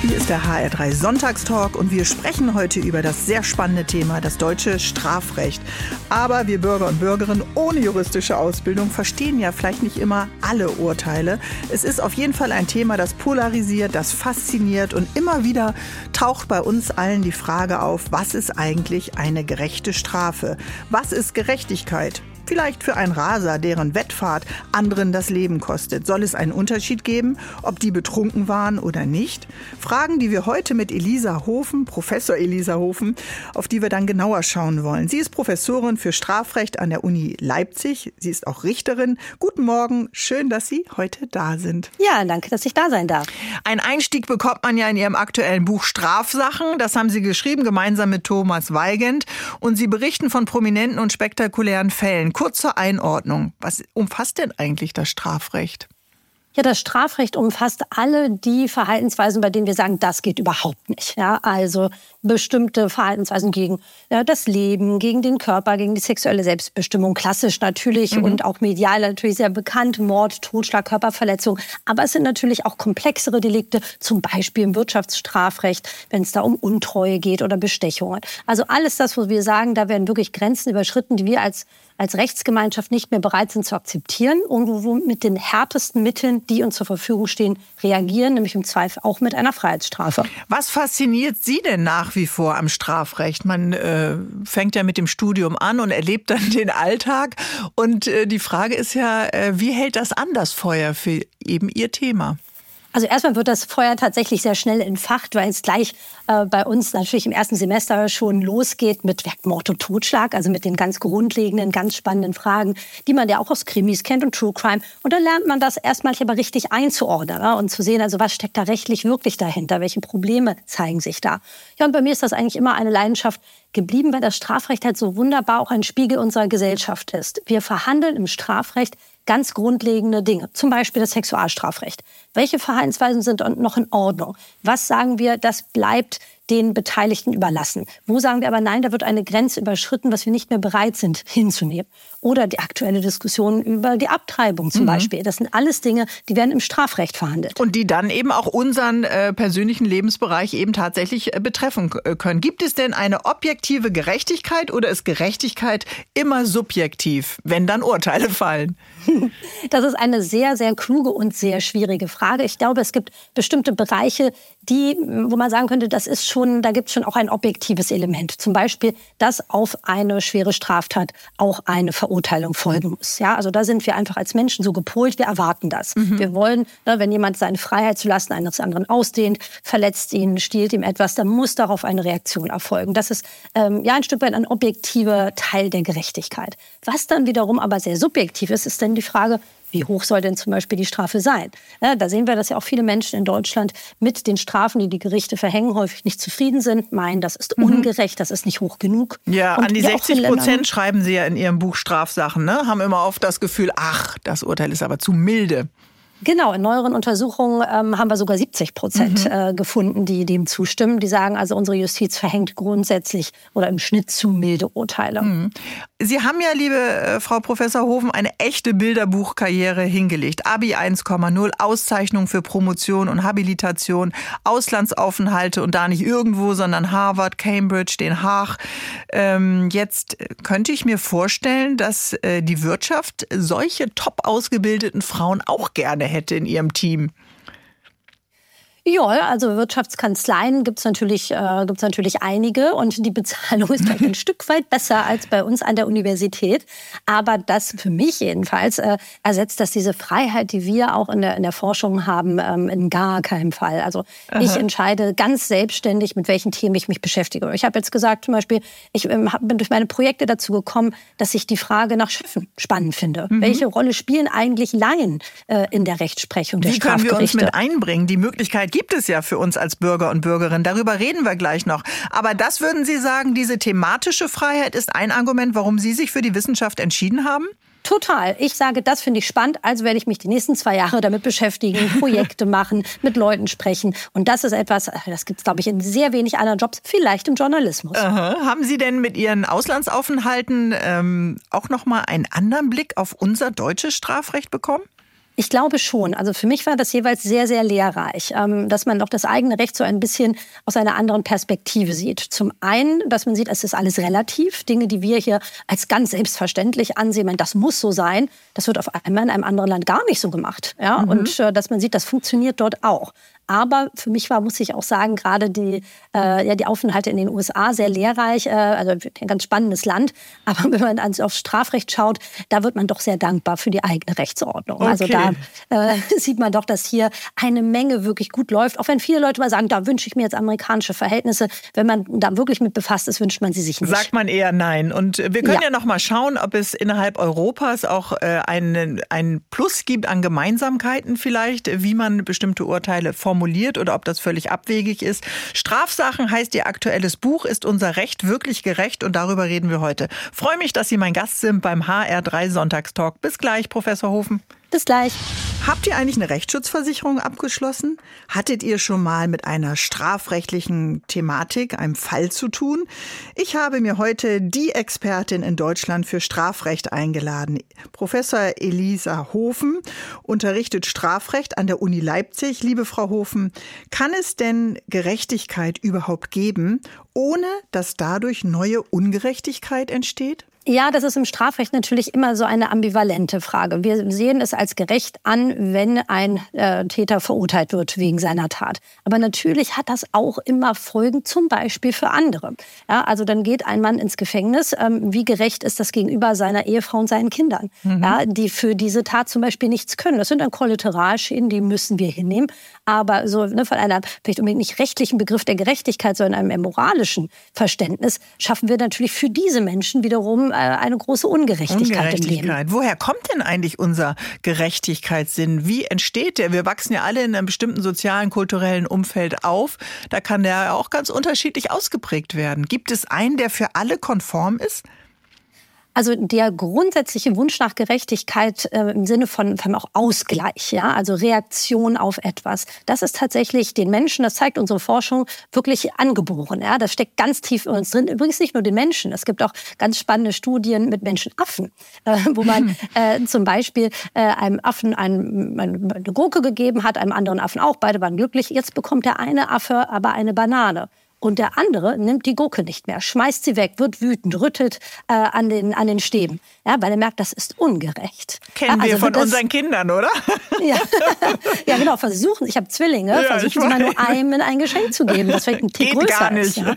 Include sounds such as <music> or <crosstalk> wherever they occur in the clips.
Hier ist der HR3 Sonntagstalk und wir sprechen heute über das sehr spannende Thema, das deutsche Strafrecht. Aber wir Bürger und Bürgerinnen ohne juristische Ausbildung verstehen ja vielleicht nicht immer alle Urteile. Es ist auf jeden Fall ein Thema, das polarisiert, das fasziniert und immer wieder taucht bei uns allen die Frage auf, was ist eigentlich eine gerechte Strafe? Was ist Gerechtigkeit? Vielleicht für einen Raser, deren Wettfahrt anderen das Leben kostet. Soll es einen Unterschied geben, ob die betrunken waren oder nicht? Fragen, die wir heute mit Elisa Hofen, Professor Elisa Hofen, auf die wir dann genauer schauen wollen. Sie ist Professorin für Strafrecht an der Uni Leipzig. Sie ist auch Richterin. Guten Morgen. Schön, dass Sie heute da sind. Ja, danke, dass ich da sein darf. Ein Einstieg bekommt man ja in Ihrem aktuellen Buch Strafsachen. Das haben Sie geschrieben, gemeinsam mit Thomas Weigand. Und Sie berichten von prominenten und spektakulären Fällen. Kurz zur Einordnung. Was umfasst denn eigentlich das Strafrecht? Ja, das Strafrecht umfasst alle die Verhaltensweisen, bei denen wir sagen, das geht überhaupt nicht. Ja, also bestimmte Verhaltensweisen gegen ja, das Leben, gegen den Körper, gegen die sexuelle Selbstbestimmung, klassisch natürlich mhm. und auch medial natürlich sehr bekannt, Mord, Totschlag, Körperverletzung. Aber es sind natürlich auch komplexere Delikte, zum Beispiel im Wirtschaftsstrafrecht, wenn es da um Untreue geht oder Bestechungen. Also alles das, wo wir sagen, da werden wirklich Grenzen überschritten, die wir als als Rechtsgemeinschaft nicht mehr bereit sind zu akzeptieren und wo mit den härtesten Mitteln, die uns zur Verfügung stehen, reagieren, nämlich im Zweifel auch mit einer Freiheitsstrafe. Was fasziniert Sie denn nach wie vor am Strafrecht? Man äh, fängt ja mit dem Studium an und erlebt dann <laughs> den Alltag. Und äh, die Frage ist ja, äh, wie hält das an, das Feuer für eben Ihr Thema? Also erstmal wird das Feuer tatsächlich sehr schnell entfacht, weil es gleich äh, bei uns natürlich im ersten Semester schon losgeht mit Mord und Totschlag, also mit den ganz grundlegenden, ganz spannenden Fragen, die man ja auch aus Krimis kennt und True Crime. Und dann lernt man das erstmal aber richtig einzuordnen ja, und zu sehen, also was steckt da rechtlich wirklich dahinter, welche Probleme zeigen sich da. Ja, und bei mir ist das eigentlich immer eine Leidenschaft geblieben, weil das Strafrecht halt so wunderbar auch ein Spiegel unserer Gesellschaft ist. Wir verhandeln im Strafrecht ganz grundlegende Dinge, zum Beispiel das Sexualstrafrecht. Welche Verhaltensweisen sind noch in Ordnung? Was sagen wir, das bleibt den Beteiligten überlassen. Wo sagen wir aber nein, da wird eine Grenze überschritten, was wir nicht mehr bereit sind hinzunehmen. Oder die aktuelle Diskussion über die Abtreibung zum mhm. Beispiel. Das sind alles Dinge, die werden im Strafrecht verhandelt. Und die dann eben auch unseren äh, persönlichen Lebensbereich eben tatsächlich äh, betreffen äh, können. Gibt es denn eine objektive Gerechtigkeit oder ist Gerechtigkeit immer subjektiv, wenn dann Urteile fallen? <laughs> Das ist eine sehr, sehr kluge und sehr schwierige Frage. Ich glaube, es gibt bestimmte Bereiche, die, wo man sagen könnte, das ist schon, da gibt es schon auch ein objektives Element. Zum Beispiel, dass auf eine schwere Straftat auch eine Verurteilung folgen muss. Ja, also da sind wir einfach als Menschen so gepolt, wir erwarten das. Mhm. Wir wollen, ne, wenn jemand seine Freiheit zu lassen eines anderen ausdehnt, verletzt ihn, stiehlt ihm etwas, dann muss darauf eine Reaktion erfolgen. Das ist ähm, ja ein Stück weit ein objektiver Teil der Gerechtigkeit. Was dann wiederum aber sehr subjektiv ist, ist dann die Frage, wie hoch soll denn zum Beispiel die Strafe sein? Ja, da sehen wir, dass ja auch viele Menschen in Deutschland mit den Strafen, die die Gerichte verhängen, häufig nicht zufrieden sind, meinen, das ist mhm. ungerecht, das ist nicht hoch genug. Ja, Und an die 60 Prozent schreiben Sie ja in Ihrem Buch Strafsachen, ne? haben immer oft das Gefühl, ach, das Urteil ist aber zu milde. Genau, in neueren Untersuchungen ähm, haben wir sogar 70 Prozent mhm. äh, gefunden, die dem zustimmen. Die sagen also, unsere Justiz verhängt grundsätzlich oder im Schnitt zu milde Urteile. Mhm. Sie haben ja, liebe äh, Frau Professor Hofen, eine echte Bilderbuchkarriere hingelegt. Abi 1,0, Auszeichnung für Promotion und Habilitation, Auslandsaufenthalte und da nicht irgendwo, sondern Harvard, Cambridge, Den Haag. Ähm, jetzt könnte ich mir vorstellen, dass äh, die Wirtschaft solche top ausgebildeten Frauen auch gerne hätte in ihrem Team. Ja, also Wirtschaftskanzleien gibt es natürlich, äh, gibt's natürlich einige und die Bezahlung ist vielleicht ein <laughs> Stück weit besser als bei uns an der Universität. Aber das für mich jedenfalls äh, ersetzt das diese Freiheit, die wir auch in der, in der Forschung haben, ähm, in gar keinem Fall. Also Aha. ich entscheide ganz selbstständig, mit welchen Themen ich mich beschäftige. Ich habe jetzt gesagt, zum Beispiel, ich ähm, bin durch meine Projekte dazu gekommen, dass ich die Frage nach Schiffen spannend finde. Mhm. Welche Rolle spielen eigentlich Laien äh, in der Rechtsprechung der Wie können wir uns mit einbringen? Die Möglichkeit gibt es ja für uns als Bürger und Bürgerinnen. Darüber reden wir gleich noch. Aber das würden Sie sagen, diese thematische Freiheit ist ein Argument, warum Sie sich für die Wissenschaft entschieden haben? Total. Ich sage, das finde ich spannend, also werde ich mich die nächsten zwei Jahre damit beschäftigen, <laughs> Projekte machen, mit Leuten sprechen. Und das ist etwas, das gibt es, glaube ich, in sehr wenig anderen Jobs, vielleicht im Journalismus. Aha. Haben Sie denn mit Ihren Auslandsaufenthalten ähm, auch noch mal einen anderen Blick auf unser deutsches Strafrecht bekommen? Ich glaube schon. Also für mich war das jeweils sehr, sehr lehrreich, ähm, dass man doch das eigene Recht so ein bisschen aus einer anderen Perspektive sieht. Zum einen, dass man sieht, es ist alles relativ. Dinge, die wir hier als ganz selbstverständlich ansehen, das muss so sein, das wird auf einmal in einem anderen Land gar nicht so gemacht. Ja? Mhm. Und äh, dass man sieht, das funktioniert dort auch. Aber für mich war, muss ich auch sagen, gerade die, äh, ja, die Aufenthalte in den USA sehr lehrreich, äh, also ein ganz spannendes Land. Aber <laughs> wenn man ans, aufs Strafrecht schaut, da wird man doch sehr dankbar für die eigene Rechtsordnung. Also okay. Also da äh, <laughs> sieht man doch, dass hier eine Menge wirklich gut läuft. Auch wenn viele Leute mal sagen, da wünsche ich mir jetzt amerikanische Verhältnisse. Wenn man da wirklich mit befasst ist, wünscht man sie sich nicht. Sagt man eher nein. Und wir können ja, ja noch mal schauen, ob es innerhalb Europas auch äh, einen, einen Plus gibt an Gemeinsamkeiten vielleicht, wie man bestimmte Urteile formuliert formuliert oder ob das völlig abwegig ist. Strafsachen heißt Ihr aktuelles Buch. Ist unser Recht wirklich gerecht? Und darüber reden wir heute. Freue mich, dass Sie mein Gast sind beim HR3 Sonntagstalk. Bis gleich, Professor Hofen. Bis gleich. Habt ihr eigentlich eine Rechtsschutzversicherung abgeschlossen? Hattet ihr schon mal mit einer strafrechtlichen Thematik, einem Fall zu tun? Ich habe mir heute die Expertin in Deutschland für Strafrecht eingeladen. Professor Elisa Hofen unterrichtet Strafrecht an der Uni Leipzig. Liebe Frau Hofen, kann es denn Gerechtigkeit überhaupt geben, ohne dass dadurch neue Ungerechtigkeit entsteht? Ja, das ist im Strafrecht natürlich immer so eine ambivalente Frage. Wir sehen es als gerecht an, wenn ein äh, Täter verurteilt wird wegen seiner Tat. Aber natürlich hat das auch immer Folgen, zum Beispiel für andere. Ja, also dann geht ein Mann ins Gefängnis. Ähm, wie gerecht ist das gegenüber seiner Ehefrau und seinen Kindern, mhm. ja, die für diese Tat zum Beispiel nichts können? Das sind dann Kollateralschäden, die müssen wir hinnehmen. Aber so ne, von einer vielleicht unbedingt nicht rechtlichen Begriff der Gerechtigkeit, sondern einem moralischen Verständnis schaffen wir natürlich für diese Menschen wiederum eine große Ungerechtigkeit, Ungerechtigkeit, im Leben. Woher kommt denn eigentlich unser Gerechtigkeitssinn? Wie entsteht der? Wir wachsen ja alle in einem bestimmten sozialen, kulturellen Umfeld auf. Da kann der auch ganz unterschiedlich ausgeprägt werden. Gibt es einen, der für alle konform ist? Also der grundsätzliche Wunsch nach Gerechtigkeit äh, im Sinne von, von auch Ausgleich, ja, also Reaktion auf etwas, das ist tatsächlich den Menschen, das zeigt unsere Forschung, wirklich angeboren. Ja, das steckt ganz tief in uns drin. Übrigens nicht nur den Menschen. Es gibt auch ganz spannende Studien mit Menschenaffen, äh, wo man <laughs> äh, zum Beispiel äh, einem Affen ein, eine Gurke gegeben hat, einem anderen Affen auch. Beide waren glücklich. Jetzt bekommt der eine Affe aber eine Banane. Und der andere nimmt die Gurke nicht mehr, schmeißt sie weg, wird wütend, rüttelt äh, an, den, an den Stäben, ja, weil er merkt, das ist ungerecht. Kennen ja, also wir von das, unseren Kindern, oder? Ja, <laughs> ja genau, versuchen, ich habe Zwillinge, ja, versuchen sie mal nur einem ein Geschenk zu geben, das vielleicht ein Tick Geht größer gar nicht. ist. Ja.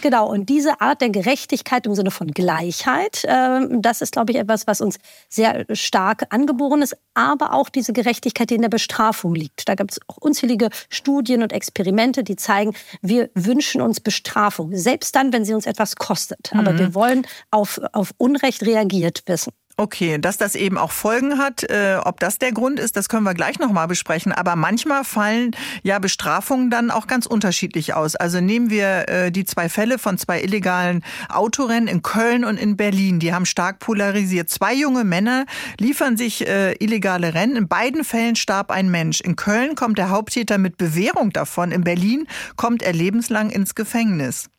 Genau, und diese Art der Gerechtigkeit im Sinne von Gleichheit, äh, das ist, glaube ich, etwas, was uns sehr stark angeboren ist, aber auch diese Gerechtigkeit, die in der Bestrafung liegt. Da gibt es auch unzählige Studien und Experimente, die zeigen, wir wünschen wünschen uns Bestrafung, selbst dann, wenn sie uns etwas kostet. Aber mhm. wir wollen auf, auf Unrecht reagiert wissen. Okay, dass das eben auch Folgen hat, äh, ob das der Grund ist, das können wir gleich nochmal besprechen. Aber manchmal fallen ja Bestrafungen dann auch ganz unterschiedlich aus. Also nehmen wir äh, die zwei Fälle von zwei illegalen Autorennen in Köln und in Berlin. Die haben stark polarisiert. Zwei junge Männer liefern sich äh, illegale Rennen. In beiden Fällen starb ein Mensch. In Köln kommt der Haupttäter mit Bewährung davon. In Berlin kommt er lebenslang ins Gefängnis.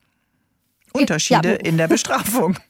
Unterschiede ja. in der Bestrafung. <laughs>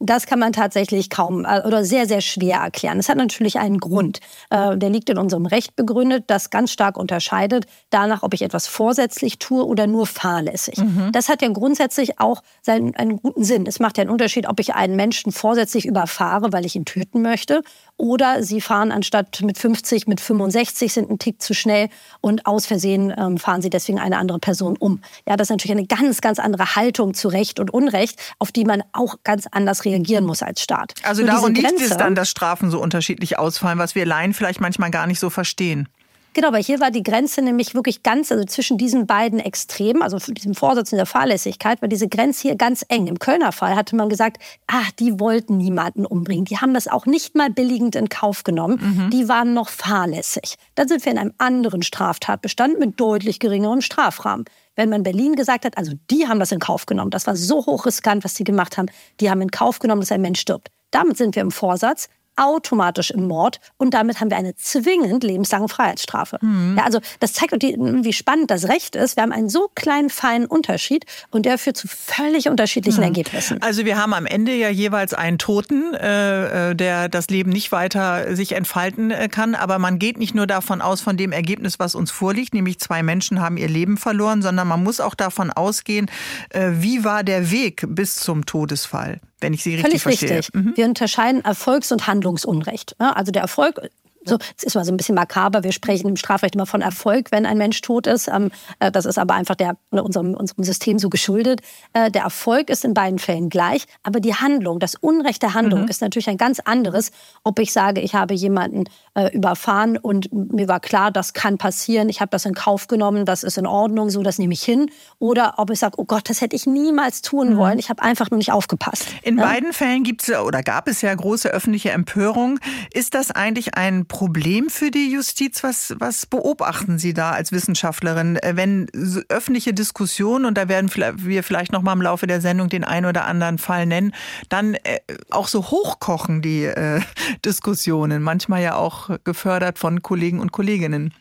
Das kann man tatsächlich kaum äh, oder sehr, sehr schwer erklären. Es hat natürlich einen Grund. Äh, der liegt in unserem Recht begründet, das ganz stark unterscheidet danach, ob ich etwas vorsätzlich tue oder nur fahrlässig. Mhm. Das hat ja grundsätzlich auch seinen, einen guten Sinn. Es macht ja einen Unterschied, ob ich einen Menschen vorsätzlich überfahre, weil ich ihn töten möchte, oder sie fahren anstatt mit 50 mit 65, sind einen Tick zu schnell und aus Versehen ähm, fahren sie deswegen eine andere Person um. Ja, das ist natürlich eine ganz, ganz andere Haltung zu Recht und Unrecht, auf die man auch ganz anders reagieren muss als Staat. Also Nur darum liegt es dann, dass Strafen so unterschiedlich ausfallen, was wir Laien vielleicht manchmal gar nicht so verstehen. Genau, aber hier war die Grenze nämlich wirklich ganz, also zwischen diesen beiden Extremen, also diesem Vorsatz und der Fahrlässigkeit, war diese Grenze hier ganz eng. Im Kölner Fall hatte man gesagt, ach, die wollten niemanden umbringen. Die haben das auch nicht mal billigend in Kauf genommen. Mhm. Die waren noch fahrlässig. Dann sind wir in einem anderen Straftatbestand mit deutlich geringerem Strafrahmen. Wenn man Berlin gesagt hat, also die haben das in Kauf genommen, das war so hochriskant, was sie gemacht haben, die haben in Kauf genommen, dass ein Mensch stirbt damit sind wir im Vorsatz, automatisch im Mord und damit haben wir eine zwingend lebenslange Freiheitsstrafe. Mhm. Ja, also das zeigt, wie spannend das Recht ist. Wir haben einen so kleinen, feinen Unterschied und der führt zu völlig unterschiedlichen mhm. Ergebnissen. Also wir haben am Ende ja jeweils einen Toten, äh, äh, der das Leben nicht weiter sich entfalten äh, kann, aber man geht nicht nur davon aus, von dem Ergebnis, was uns vorliegt, nämlich zwei Menschen haben ihr Leben verloren, sondern man muss auch davon ausgehen, äh, wie war der Weg bis zum Todesfall wenn ich Sie richtig Völlig verstehe. richtig. Mhm. Wir unterscheiden Erfolgs- und Handlungsunrecht. Also der Erfolg so, es ist mal so ein bisschen makaber. Wir sprechen im Strafrecht immer von Erfolg, wenn ein Mensch tot ist. Ähm, äh, das ist aber einfach der, unserem, unserem System so geschuldet. Äh, der Erfolg ist in beiden Fällen gleich, aber die Handlung, das Unrecht der Handlung mhm. ist natürlich ein ganz anderes, ob ich sage, ich habe jemanden äh, überfahren und mir war klar, das kann passieren, ich habe das in Kauf genommen, das ist in Ordnung, so das nehme ich hin. Oder ob ich sage, oh Gott, das hätte ich niemals tun mhm. wollen, ich habe einfach nur nicht aufgepasst. In ja? beiden Fällen gibt es oder gab es ja große öffentliche Empörung. Ist das eigentlich ein Problem für die Justiz? Was, was beobachten Sie da als Wissenschaftlerin, äh, wenn öffentliche Diskussionen, und da werden wir vielleicht noch mal im Laufe der Sendung den einen oder anderen Fall nennen, dann äh, auch so hochkochen die äh, <laughs> Diskussionen, manchmal ja auch gefördert von Kollegen und Kolleginnen?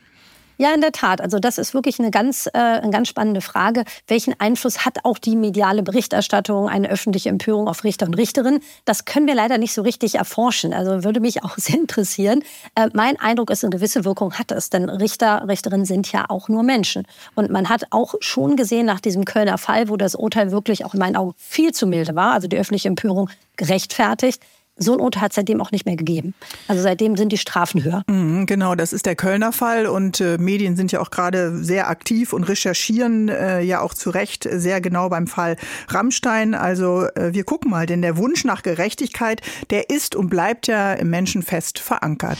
Ja, in der Tat. Also das ist wirklich eine ganz, äh, eine ganz spannende Frage. Welchen Einfluss hat auch die mediale Berichterstattung, eine öffentliche Empörung auf Richter und Richterinnen? Das können wir leider nicht so richtig erforschen. Also würde mich auch <laughs> sehr interessieren. Äh, mein Eindruck ist, eine gewisse Wirkung hat es. Denn Richter, Richterinnen sind ja auch nur Menschen. Und man hat auch schon gesehen nach diesem Kölner Fall, wo das Urteil wirklich auch in meinen Augen viel zu milde war, also die öffentliche Empörung gerechtfertigt, so ein Urteil hat es seitdem auch nicht mehr gegeben. Also seitdem sind die Strafen höher. Mhm, genau, das ist der Kölner Fall und äh, Medien sind ja auch gerade sehr aktiv und recherchieren äh, ja auch zu Recht sehr genau beim Fall Rammstein. Also äh, wir gucken mal, denn der Wunsch nach Gerechtigkeit, der ist und bleibt ja im Menschen fest verankert.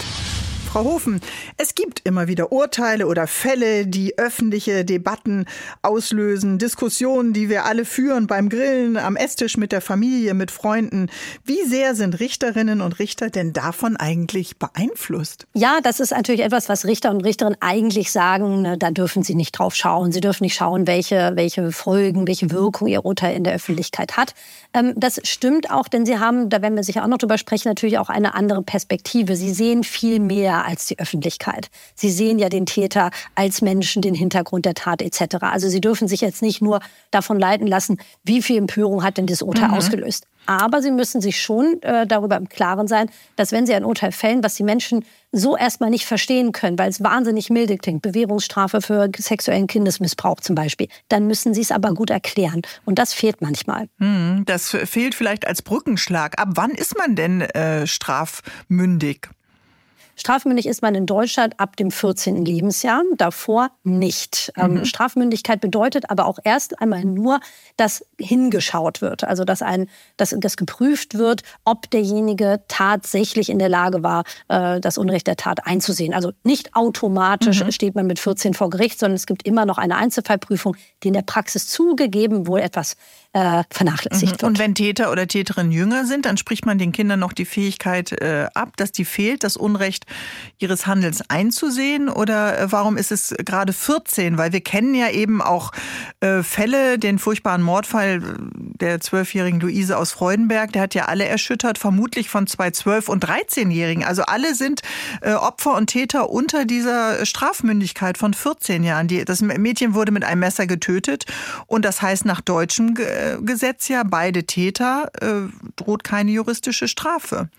Frau Hofen, es gibt immer wieder Urteile oder Fälle, die öffentliche Debatten auslösen, Diskussionen, die wir alle führen beim Grillen, am Esstisch mit der Familie, mit Freunden. Wie sehr sind Richterinnen und Richter denn davon eigentlich beeinflusst? Ja, das ist natürlich etwas, was Richter und Richterinnen eigentlich sagen, ne, da dürfen sie nicht drauf schauen. Sie dürfen nicht schauen, welche, welche Folgen, welche Wirkung ihr Urteil in der Öffentlichkeit hat. Ähm, das stimmt auch, denn sie haben, da werden wir sicher auch noch drüber sprechen, natürlich auch eine andere Perspektive. Sie sehen viel mehr als die Öffentlichkeit. Sie sehen ja den Täter als Menschen, den Hintergrund der Tat etc. Also Sie dürfen sich jetzt nicht nur davon leiten lassen, wie viel Empörung hat denn das Urteil mhm. ausgelöst. Aber Sie müssen sich schon äh, darüber im Klaren sein, dass wenn Sie ein Urteil fällen, was die Menschen so erstmal nicht verstehen können, weil es wahnsinnig milde klingt, Bewährungsstrafe für sexuellen Kindesmissbrauch zum Beispiel, dann müssen Sie es aber gut erklären. Und das fehlt manchmal. Hm, das fehlt vielleicht als Brückenschlag. Ab wann ist man denn äh, strafmündig? Strafmündig ist man in Deutschland ab dem 14. Lebensjahr, davor nicht. Ähm, mhm. Strafmündigkeit bedeutet aber auch erst einmal nur, dass hingeschaut wird, also dass, ein, dass, dass geprüft wird, ob derjenige tatsächlich in der Lage war, äh, das Unrecht der Tat einzusehen. Also nicht automatisch mhm. steht man mit 14 vor Gericht, sondern es gibt immer noch eine Einzelfallprüfung, die in der Praxis zugegeben wohl etwas äh, vernachlässigt mhm. wird. Und wenn Täter oder Täterinnen jünger sind, dann spricht man den Kindern noch die Fähigkeit äh, ab, dass die fehlt, das Unrecht ihres Handelns einzusehen? Oder äh, warum ist es gerade 14? Weil wir kennen ja eben auch äh, Fälle, den furchtbaren Mordfall der zwölfjährigen Luise aus Freudenberg, der hat ja alle erschüttert, vermutlich von zwei zwölf- und 13-Jährigen. Also alle sind äh, Opfer und Täter unter dieser Strafmündigkeit von 14 Jahren. Die, das Mädchen wurde mit einem Messer getötet und das heißt nach deutschem Gesetz ja, beide Täter äh, droht keine juristische Strafe.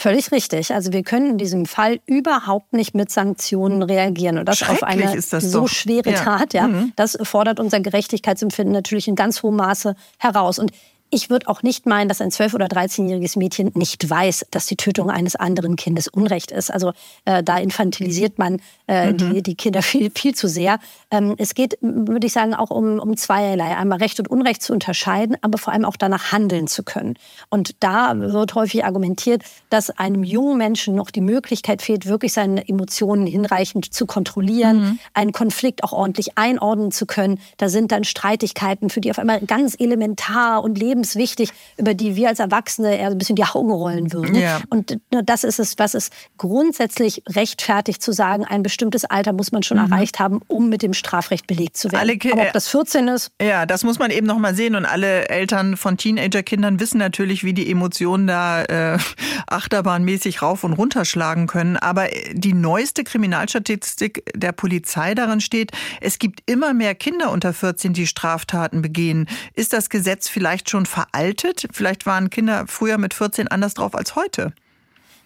Völlig richtig. Also wir können in diesem Fall überhaupt nicht mit Sanktionen reagieren. Und das auf eine das so doch. schwere ja. Tat, ja. Mhm. Das fordert unser Gerechtigkeitsempfinden natürlich in ganz hohem Maße heraus. Und ich würde auch nicht meinen, dass ein 12- oder 13-jähriges Mädchen nicht weiß, dass die Tötung eines anderen Kindes Unrecht ist. Also äh, da infantilisiert man äh, mhm. die, die Kinder <laughs> viel, viel zu sehr. Ähm, es geht, würde ich sagen, auch um, um zweierlei. Einmal Recht und Unrecht zu unterscheiden, aber vor allem auch danach handeln zu können. Und da wird häufig argumentiert, dass einem jungen Menschen noch die Möglichkeit fehlt, wirklich seine Emotionen hinreichend zu kontrollieren, mhm. einen Konflikt auch ordentlich einordnen zu können. Da sind dann Streitigkeiten, für die auf einmal ganz elementar und lebenswichtig überlebenswichtig, über die wir als Erwachsene eher ein bisschen die Augen rollen würden. Ja. Und das ist es, was es grundsätzlich rechtfertigt zu sagen, ein bestimmtes Alter muss man schon mhm. erreicht haben, um mit dem Strafrecht belegt zu werden. Alle, Aber ob das 14 ist? Ja, das muss man eben noch mal sehen. Und alle Eltern von Teenagerkindern wissen natürlich, wie die Emotionen da äh, achterbahnmäßig rauf und runter schlagen können. Aber die neueste Kriminalstatistik der Polizei darin steht, es gibt immer mehr Kinder unter 14, die Straftaten begehen. Ist das Gesetz vielleicht schon veraltet? Vielleicht waren Kinder früher mit 14 anders drauf als heute.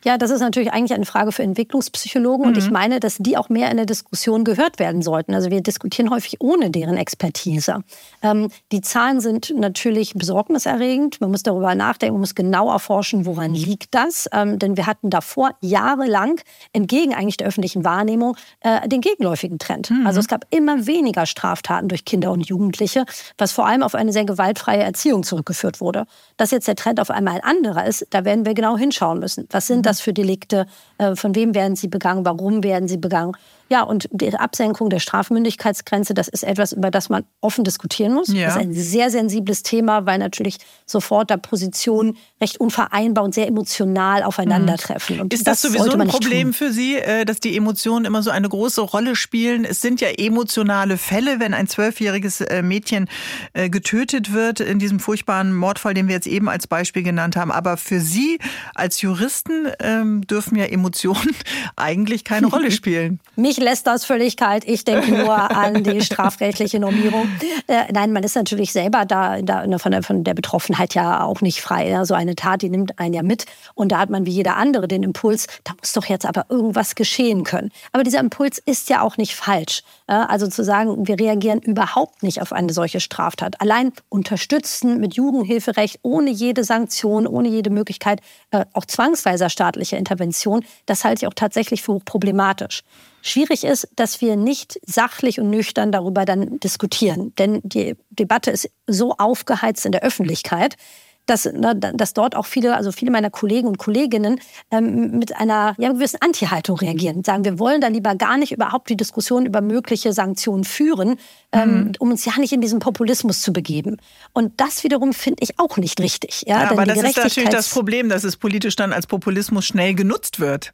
Ja, das ist natürlich eigentlich eine Frage für Entwicklungspsychologen. Mhm. Und ich mhm. meine, dass die auch mehr in der Diskussion gehört werden sollten. Also wir diskutieren häufig ohne deren Expertise. Ähm, die Zahlen sind natürlich besorgniserregend. Man muss darüber nachdenken, man muss genau erforschen, woran liegt das. Ähm, denn wir hatten davor jahrelang, entgegen eigentlich der öffentlichen Wahrnehmung, äh, den gegenläufigen Trend. Mhm. Also es gab immer weniger Straftaten durch Kinder und Jugendliche, was vor allem auf eine sehr gewaltfreie Erziehung zurückgeführt wurde. Dass jetzt der Trend auf einmal ein anderer ist, da werden wir genau hinschauen müssen. Was sind das das für Delikte? Äh, von wem werden sie begangen? Warum werden sie begangen? Ja, und die Absenkung der Strafmündigkeitsgrenze, das ist etwas, über das man offen diskutieren muss. Ja. Das ist ein sehr sensibles Thema, weil natürlich sofort da Positionen recht unvereinbar und sehr emotional aufeinandertreffen. Und ist das, das sowieso ein Problem für Sie, äh, dass die Emotionen immer so eine große Rolle spielen? Es sind ja emotionale Fälle, wenn ein zwölfjähriges äh, Mädchen äh, getötet wird in diesem furchtbaren Mordfall, den wir jetzt eben als Beispiel genannt haben. Aber für Sie als Juristen ähm, dürfen ja Emotionen <laughs> eigentlich keine Rolle <laughs> spielen. Mich mich lässt das völlig kalt. Ich denke nur an die <laughs> strafrechtliche Normierung. Äh, nein, man ist natürlich selber da, da von, der, von, der, Betroffenheit ja auch nicht frei. Ja. So eine Tat, die nimmt einen ja mit. Und da hat man wie jeder andere den Impuls, da muss doch jetzt aber irgendwas geschehen können. Aber dieser Impuls ist ja auch nicht falsch. Ja. Also zu sagen, wir reagieren überhaupt nicht auf eine solche Straftat. Allein unterstützen mit Jugendhilferecht ohne jede Sanktion, ohne jede Möglichkeit äh, auch zwangsweiser staatlicher Intervention, das halte ich auch tatsächlich für hochproblematisch. Schwierig ist, dass wir nicht sachlich und nüchtern darüber dann diskutieren. Denn die Debatte ist so aufgeheizt in der Öffentlichkeit, dass, ne, dass dort auch viele, also viele meiner Kollegen und Kolleginnen ähm, mit einer ja, gewissen Anti-Haltung reagieren. Sagen, wir wollen da lieber gar nicht überhaupt die Diskussion über mögliche Sanktionen führen, ähm, mhm. um uns ja nicht in diesen Populismus zu begeben. Und das wiederum finde ich auch nicht richtig. Ja, ja aber das ist natürlich das Problem, dass es politisch dann als Populismus schnell genutzt wird.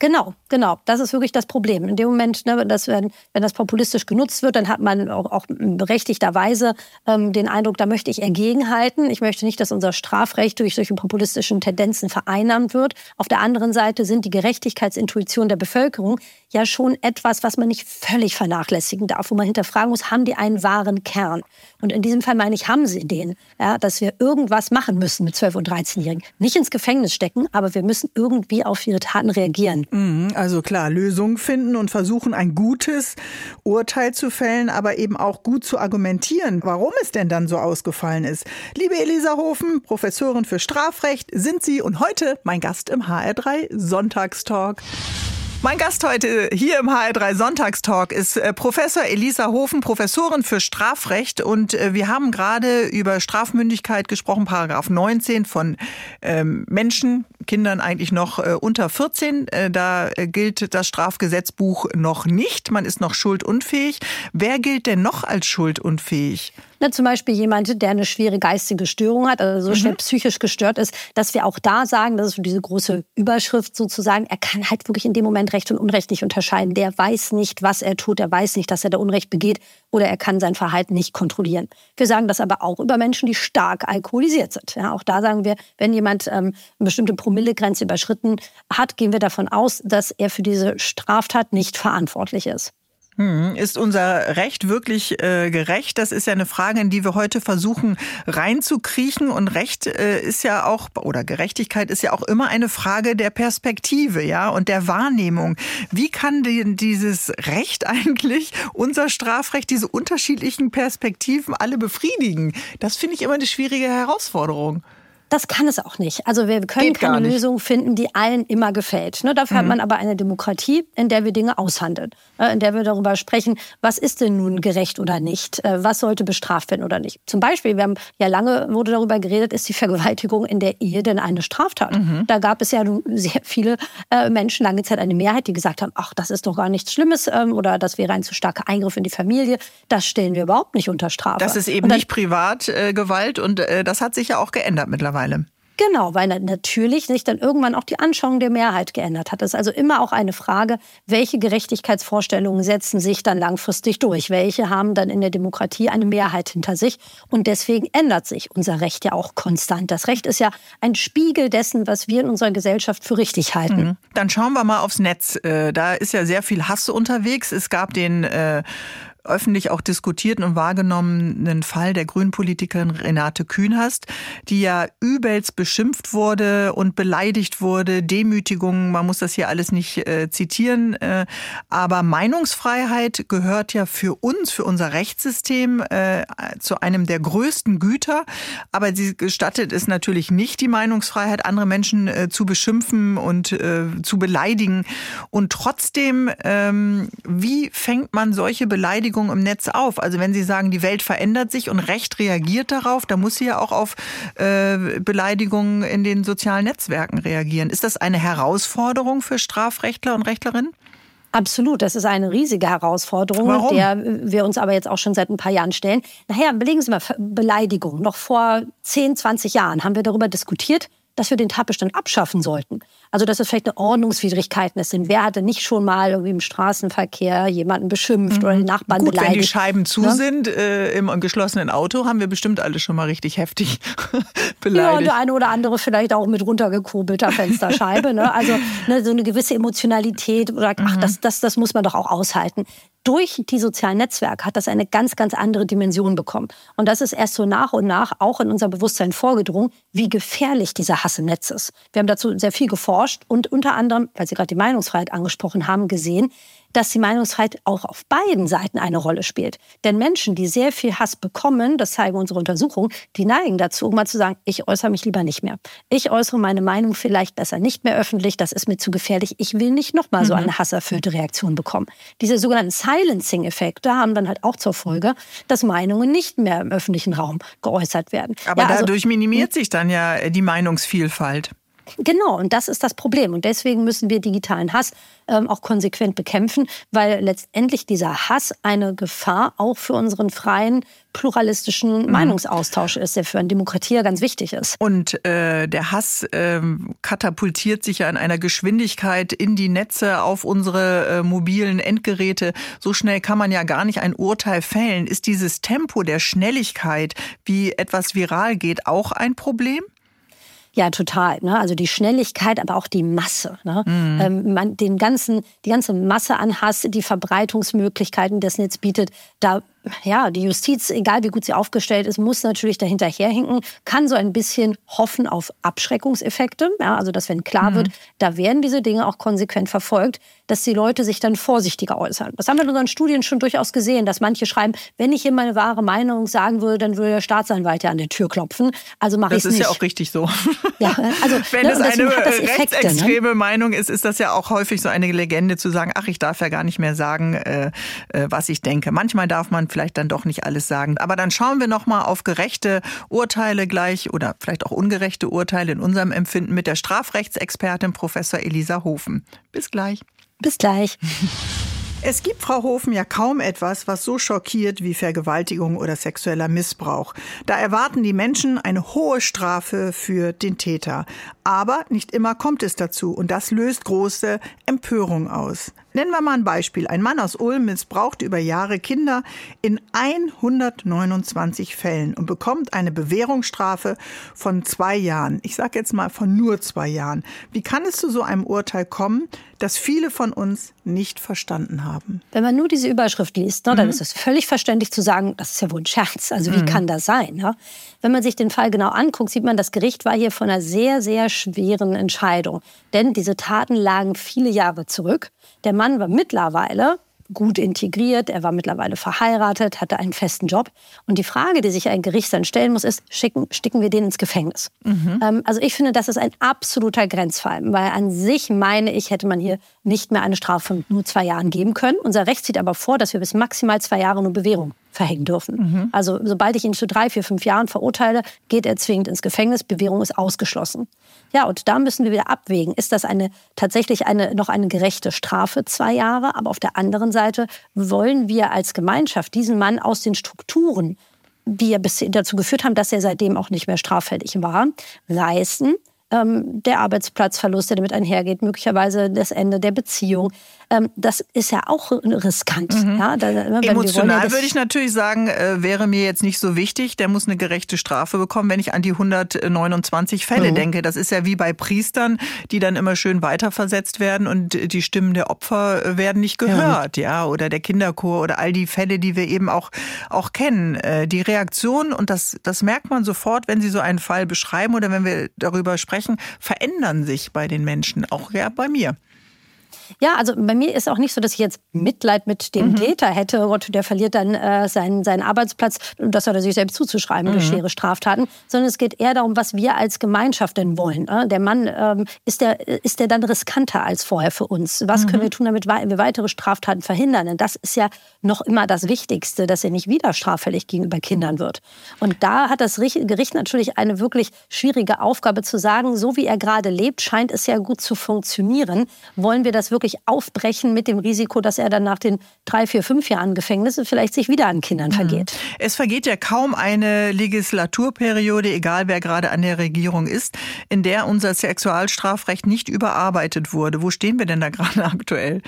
Genau, genau. Das ist wirklich das Problem. In dem Moment, ne, dass, wenn, wenn das populistisch genutzt wird, dann hat man auch, auch berechtigterweise ähm, den Eindruck, da möchte ich entgegenhalten. Ich möchte nicht, dass unser Strafrecht durch solche populistischen Tendenzen vereinnahmt wird. Auf der anderen Seite sind die Gerechtigkeitsintuitionen der Bevölkerung ja schon etwas, was man nicht völlig vernachlässigen darf, wo man hinterfragen muss, haben die einen wahren Kern? Und in diesem Fall meine ich, haben sie den, ja, dass wir irgendwas machen müssen mit 12- und 13-Jährigen. Nicht ins Gefängnis stecken, aber wir müssen irgendwie auf ihre Taten reagieren. Mhm, also klar, Lösungen finden und versuchen, ein gutes Urteil zu fällen, aber eben auch gut zu argumentieren, warum es denn dann so ausgefallen ist. Liebe Elisa Hofen, Professorin für Strafrecht, sind Sie und heute mein Gast im HR3 Sonntagstalk. Mein Gast heute hier im HR3 Sonntagstalk ist äh, Professor Elisa Hofen, Professorin für Strafrecht. Und äh, wir haben gerade über Strafmündigkeit gesprochen, Paragraph 19 von ähm, Menschen, Kindern eigentlich noch äh, unter 14. Da gilt das Strafgesetzbuch noch nicht. Man ist noch schuldunfähig. Wer gilt denn noch als schuldunfähig? Ne, zum Beispiel jemand, der eine schwere geistige Störung hat, also so schwer mhm. psychisch gestört ist, dass wir auch da sagen, das ist so diese große Überschrift sozusagen, er kann halt wirklich in dem Moment Recht und Unrecht nicht unterscheiden. Der weiß nicht, was er tut, er weiß nicht, dass er da Unrecht begeht oder er kann sein Verhalten nicht kontrollieren. Wir sagen das aber auch über Menschen, die stark alkoholisiert sind. Ja, auch da sagen wir, wenn jemand ähm, eine bestimmte Promillegrenze überschritten hat, gehen wir davon aus, dass er für diese Straftat nicht verantwortlich ist. Hm, ist unser Recht wirklich äh, gerecht? Das ist ja eine Frage, in die wir heute versuchen reinzukriechen. Und Recht äh, ist ja auch, oder Gerechtigkeit ist ja auch immer eine Frage der Perspektive, ja, und der Wahrnehmung. Wie kann denn dieses Recht eigentlich, unser Strafrecht, diese unterschiedlichen Perspektiven alle befriedigen? Das finde ich immer eine schwierige Herausforderung. Das kann es auch nicht. Also wir können Geht keine Lösung finden, die allen immer gefällt. Ne, dafür mhm. hat man aber eine Demokratie, in der wir Dinge aushandeln, äh, in der wir darüber sprechen, was ist denn nun gerecht oder nicht, äh, was sollte bestraft werden oder nicht. Zum Beispiel, wir haben ja lange wurde darüber geredet, ist die Vergewaltigung in der Ehe denn eine Straftat? Mhm. Da gab es ja sehr viele äh, Menschen, lange Zeit eine Mehrheit, die gesagt haben, ach, das ist doch gar nichts Schlimmes ähm, oder das wäre ein zu starker Eingriff in die Familie. Das stellen wir überhaupt nicht unter Strafe. Das ist eben dann, nicht Privatgewalt und das hat sich ja auch geändert mittlerweile mittlerweile. Genau, weil natürlich sich dann irgendwann auch die Anschauung der Mehrheit geändert hat. Es ist also immer auch eine Frage, welche Gerechtigkeitsvorstellungen setzen sich dann langfristig durch? Welche haben dann in der Demokratie eine Mehrheit hinter sich? Und deswegen ändert sich unser Recht ja auch konstant. Das Recht ist ja ein Spiegel dessen, was wir in unserer Gesellschaft für richtig halten. Mhm. Dann schauen wir mal aufs Netz. Äh, da ist ja sehr viel Hass unterwegs. Es gab den äh öffentlich auch diskutierten und wahrgenommenen Fall der Grünpolitikerin Renate Kühnhast, die ja übelst beschimpft wurde und beleidigt wurde, Demütigungen, man muss das hier alles nicht äh, zitieren, äh, aber Meinungsfreiheit gehört ja für uns, für unser Rechtssystem äh, zu einem der größten Güter, aber sie gestattet es natürlich nicht, die Meinungsfreiheit, andere Menschen äh, zu beschimpfen und äh, zu beleidigen. Und trotzdem, ähm, wie fängt man solche Beleidigungen Beleidigung im Netz auf? Also wenn Sie sagen, die Welt verändert sich und Recht reagiert darauf, dann muss sie ja auch auf äh, Beleidigungen in den sozialen Netzwerken reagieren. Ist das eine Herausforderung für Strafrechtler und Rechtlerinnen? Absolut, das ist eine riesige Herausforderung, Warum? der wir uns aber jetzt auch schon seit ein paar Jahren stellen. Nachher, belegen Sie mal, Beleidigung. Noch vor 10, 20 Jahren haben wir darüber diskutiert, dass wir den Tatbestand abschaffen sollten. Also dass es vielleicht eine Ordnungswidrigkeiten sind. Wer hatte nicht schon mal irgendwie im Straßenverkehr jemanden beschimpft mhm. oder den Nachbarn Gut, beleidigt? Wenn die Scheiben zu ja? sind äh, im geschlossenen Auto, haben wir bestimmt alle schon mal richtig heftig beleidigt. <laughs> Ja, und der eine oder andere vielleicht auch mit runtergekurbelter Fensterscheibe. ne? Also ne, so eine gewisse Emotionalität oder ach, mhm. das, das, das muss man doch auch aushalten durch die sozialen Netzwerke hat das eine ganz, ganz andere Dimension bekommen. Und das ist erst so nach und nach auch in unser Bewusstsein vorgedrungen, wie gefährlich dieser Hass im Netz ist. Wir haben dazu sehr viel geforscht und unter anderem, weil Sie gerade die Meinungsfreiheit angesprochen haben, gesehen, dass die Meinungsfreiheit auch auf beiden Seiten eine Rolle spielt. Denn Menschen, die sehr viel Hass bekommen, das zeigen unsere Untersuchungen, die neigen dazu, um mal zu sagen, ich äußere mich lieber nicht mehr. Ich äußere meine Meinung vielleicht besser nicht mehr öffentlich, das ist mir zu gefährlich. Ich will nicht nochmal mhm. so eine hasserfüllte Reaktion bekommen. Diese sogenannten Silencing-Effekte haben dann halt auch zur Folge, dass Meinungen nicht mehr im öffentlichen Raum geäußert werden. Aber ja, also, dadurch minimiert sich dann ja die Meinungsvielfalt. Genau, und das ist das Problem. Und deswegen müssen wir digitalen Hass ähm, auch konsequent bekämpfen, weil letztendlich dieser Hass eine Gefahr auch für unseren freien, pluralistischen mhm. Meinungsaustausch ist, der für eine Demokratie ja ganz wichtig ist. Und äh, der Hass äh, katapultiert sich ja in einer Geschwindigkeit in die Netze auf unsere äh, mobilen Endgeräte. So schnell kann man ja gar nicht ein Urteil fällen. Ist dieses Tempo der Schnelligkeit, wie etwas viral geht, auch ein Problem? Ja, total. Ne? Also die Schnelligkeit, aber auch die Masse. Ne? Mhm. Ähm, man, den ganzen, die ganze Masse an Hass, die Verbreitungsmöglichkeiten, die das Netz bietet, da ja, die Justiz, egal wie gut sie aufgestellt ist, muss natürlich dahinterherhinken, kann so ein bisschen hoffen auf Abschreckungseffekte. Ja, also, dass wenn klar mhm. wird, da werden diese Dinge auch konsequent verfolgt, dass die Leute sich dann vorsichtiger äußern. Das haben wir in unseren Studien schon durchaus gesehen, dass manche schreiben, wenn ich hier meine wahre Meinung sagen würde, dann würde der Staatsanwalt ja an die Tür klopfen. Also mache ich es nicht. Das ist ja auch richtig so. Ja, also, <laughs> wenn ne, es eine Effekte, ne? rechtsextreme ne? Meinung ist, ist das ja auch häufig so eine Legende zu sagen, ach, ich darf ja gar nicht mehr sagen, äh, äh, was ich denke. Manchmal darf man vielleicht dann doch nicht alles sagen. Aber dann schauen wir noch mal auf gerechte Urteile gleich oder vielleicht auch ungerechte Urteile in unserem Empfinden mit der Strafrechtsexpertin Professor Elisa Hofen. Bis gleich. Bis gleich. Es gibt, Frau Hofen, ja kaum etwas, was so schockiert wie Vergewaltigung oder sexueller Missbrauch. Da erwarten die Menschen eine hohe Strafe für den Täter. Aber nicht immer kommt es dazu und das löst große Empörung aus. Nennen wir mal ein Beispiel. Ein Mann aus Ulm missbraucht über Jahre Kinder in 129 Fällen und bekommt eine Bewährungsstrafe von zwei Jahren. Ich sage jetzt mal von nur zwei Jahren. Wie kann es zu so einem Urteil kommen, das viele von uns nicht verstanden haben? Wenn man nur diese Überschrift liest, ne, dann mhm. ist es völlig verständlich zu sagen, das ist ja wohl ein Scherz. Also wie mhm. kann das sein? Ne? Wenn man sich den Fall genau anguckt, sieht man, das Gericht war hier von einer sehr, sehr schweren Entscheidung. Denn diese Taten lagen viele Jahre zurück. Der Mann war mittlerweile gut integriert, er war mittlerweile verheiratet, hatte einen festen Job. Und die Frage, die sich ein Gericht dann stellen muss, ist, schicken, sticken wir den ins Gefängnis? Mhm. Ähm, also ich finde, das ist ein absoluter Grenzfall, weil an sich meine ich, hätte man hier nicht mehr eine Strafe von nur zwei Jahren geben können. Unser Recht sieht aber vor, dass wir bis maximal zwei Jahre nur Bewährung verhängen dürfen. Mhm. Also sobald ich ihn zu drei, vier, fünf Jahren verurteile, geht er zwingend ins Gefängnis. Bewährung ist ausgeschlossen. Ja, und da müssen wir wieder abwägen. Ist das eine, tatsächlich eine, noch eine gerechte Strafe, zwei Jahre? Aber auf der anderen Seite wollen wir als Gemeinschaft diesen Mann aus den Strukturen, die ja bis dazu geführt haben, dass er seitdem auch nicht mehr straffällig war, reißen. Ähm, der Arbeitsplatzverlust, der damit einhergeht, möglicherweise das Ende der Beziehung ähm, das ist ja auch riskant. Mhm. Ja, da, Emotional ja würde ich natürlich sagen, äh, wäre mir jetzt nicht so wichtig. Der muss eine gerechte Strafe bekommen, wenn ich an die 129 Fälle mhm. denke. Das ist ja wie bei Priestern, die dann immer schön weiterversetzt werden und die Stimmen der Opfer äh, werden nicht gehört, ja, ja oder der Kinderchor oder all die Fälle, die wir eben auch, auch kennen. Äh, die Reaktion, und das, das merkt man sofort, wenn Sie so einen Fall beschreiben oder wenn wir darüber sprechen, verändern sich bei den Menschen, auch ja bei mir. Ja, also bei mir ist auch nicht so, dass ich jetzt Mitleid mit dem mhm. Täter hätte. Gott, der verliert dann äh, seinen, seinen Arbeitsplatz. Das hat er sich selbst zuzuschreiben mhm. durch schwere Straftaten. Sondern es geht eher darum, was wir als Gemeinschaft denn wollen. Äh? Der Mann, ähm, ist, der, ist der dann riskanter als vorher für uns? Was mhm. können wir tun, damit wir weitere Straftaten verhindern? Denn das ist ja noch immer das Wichtigste, dass er nicht wieder straffällig gegenüber Kindern wird. Und da hat das Gericht natürlich eine wirklich schwierige Aufgabe zu sagen, so wie er gerade lebt, scheint es ja gut zu funktionieren. Wollen wir das wirklich wirklich aufbrechen mit dem Risiko, dass er dann nach den drei, vier, fünf Jahren Gefängnis vielleicht sich wieder an Kindern mhm. vergeht. Es vergeht ja kaum eine Legislaturperiode, egal wer gerade an der Regierung ist, in der unser Sexualstrafrecht nicht überarbeitet wurde. Wo stehen wir denn da <laughs> gerade aktuell?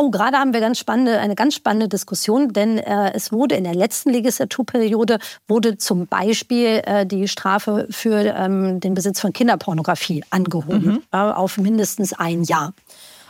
Oh, gerade haben wir ganz spannende, eine ganz spannende Diskussion, denn äh, es wurde in der letzten Legislaturperiode wurde zum Beispiel äh, die Strafe für ähm, den Besitz von Kinderpornografie angehoben mhm. äh, auf mindestens ein Jahr.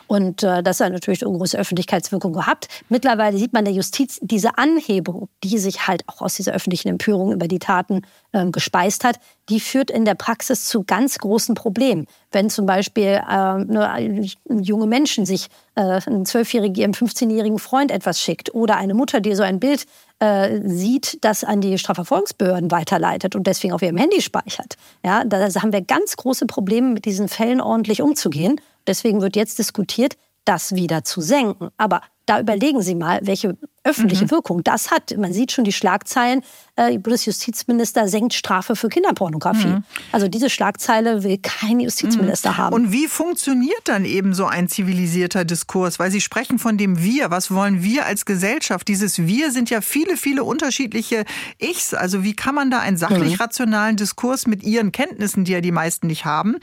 Und äh, das hat natürlich eine große Öffentlichkeitswirkung gehabt. Mittlerweile sieht man der Justiz diese Anhebung, die sich halt auch aus dieser öffentlichen Empörung über die Taten äh, gespeist hat, die führt in der Praxis zu ganz großen Problemen. Wenn zum Beispiel äh, junge Menschen sich äh, ein Zwölfjährigen ihrem 15-jährigen Freund etwas schickt oder eine Mutter, die so ein Bild äh, sieht, das an die Strafverfolgungsbehörden weiterleitet und deswegen auf ihrem Handy speichert. Ja, da haben wir ganz große Probleme, mit diesen Fällen ordentlich umzugehen. Deswegen wird jetzt diskutiert, das wieder zu senken. Aber da überlegen Sie mal, welche öffentliche mhm. Wirkung das hat. Man sieht schon die Schlagzeilen, äh, Bundesjustizminister senkt Strafe für Kinderpornografie. Mhm. Also diese Schlagzeile will kein Justizminister mhm. haben. Und wie funktioniert dann eben so ein zivilisierter Diskurs? Weil Sie sprechen von dem Wir. Was wollen wir als Gesellschaft? Dieses Wir sind ja viele, viele unterschiedliche Ichs. Also wie kann man da einen sachlich mhm. rationalen Diskurs mit Ihren Kenntnissen, die ja die meisten nicht haben,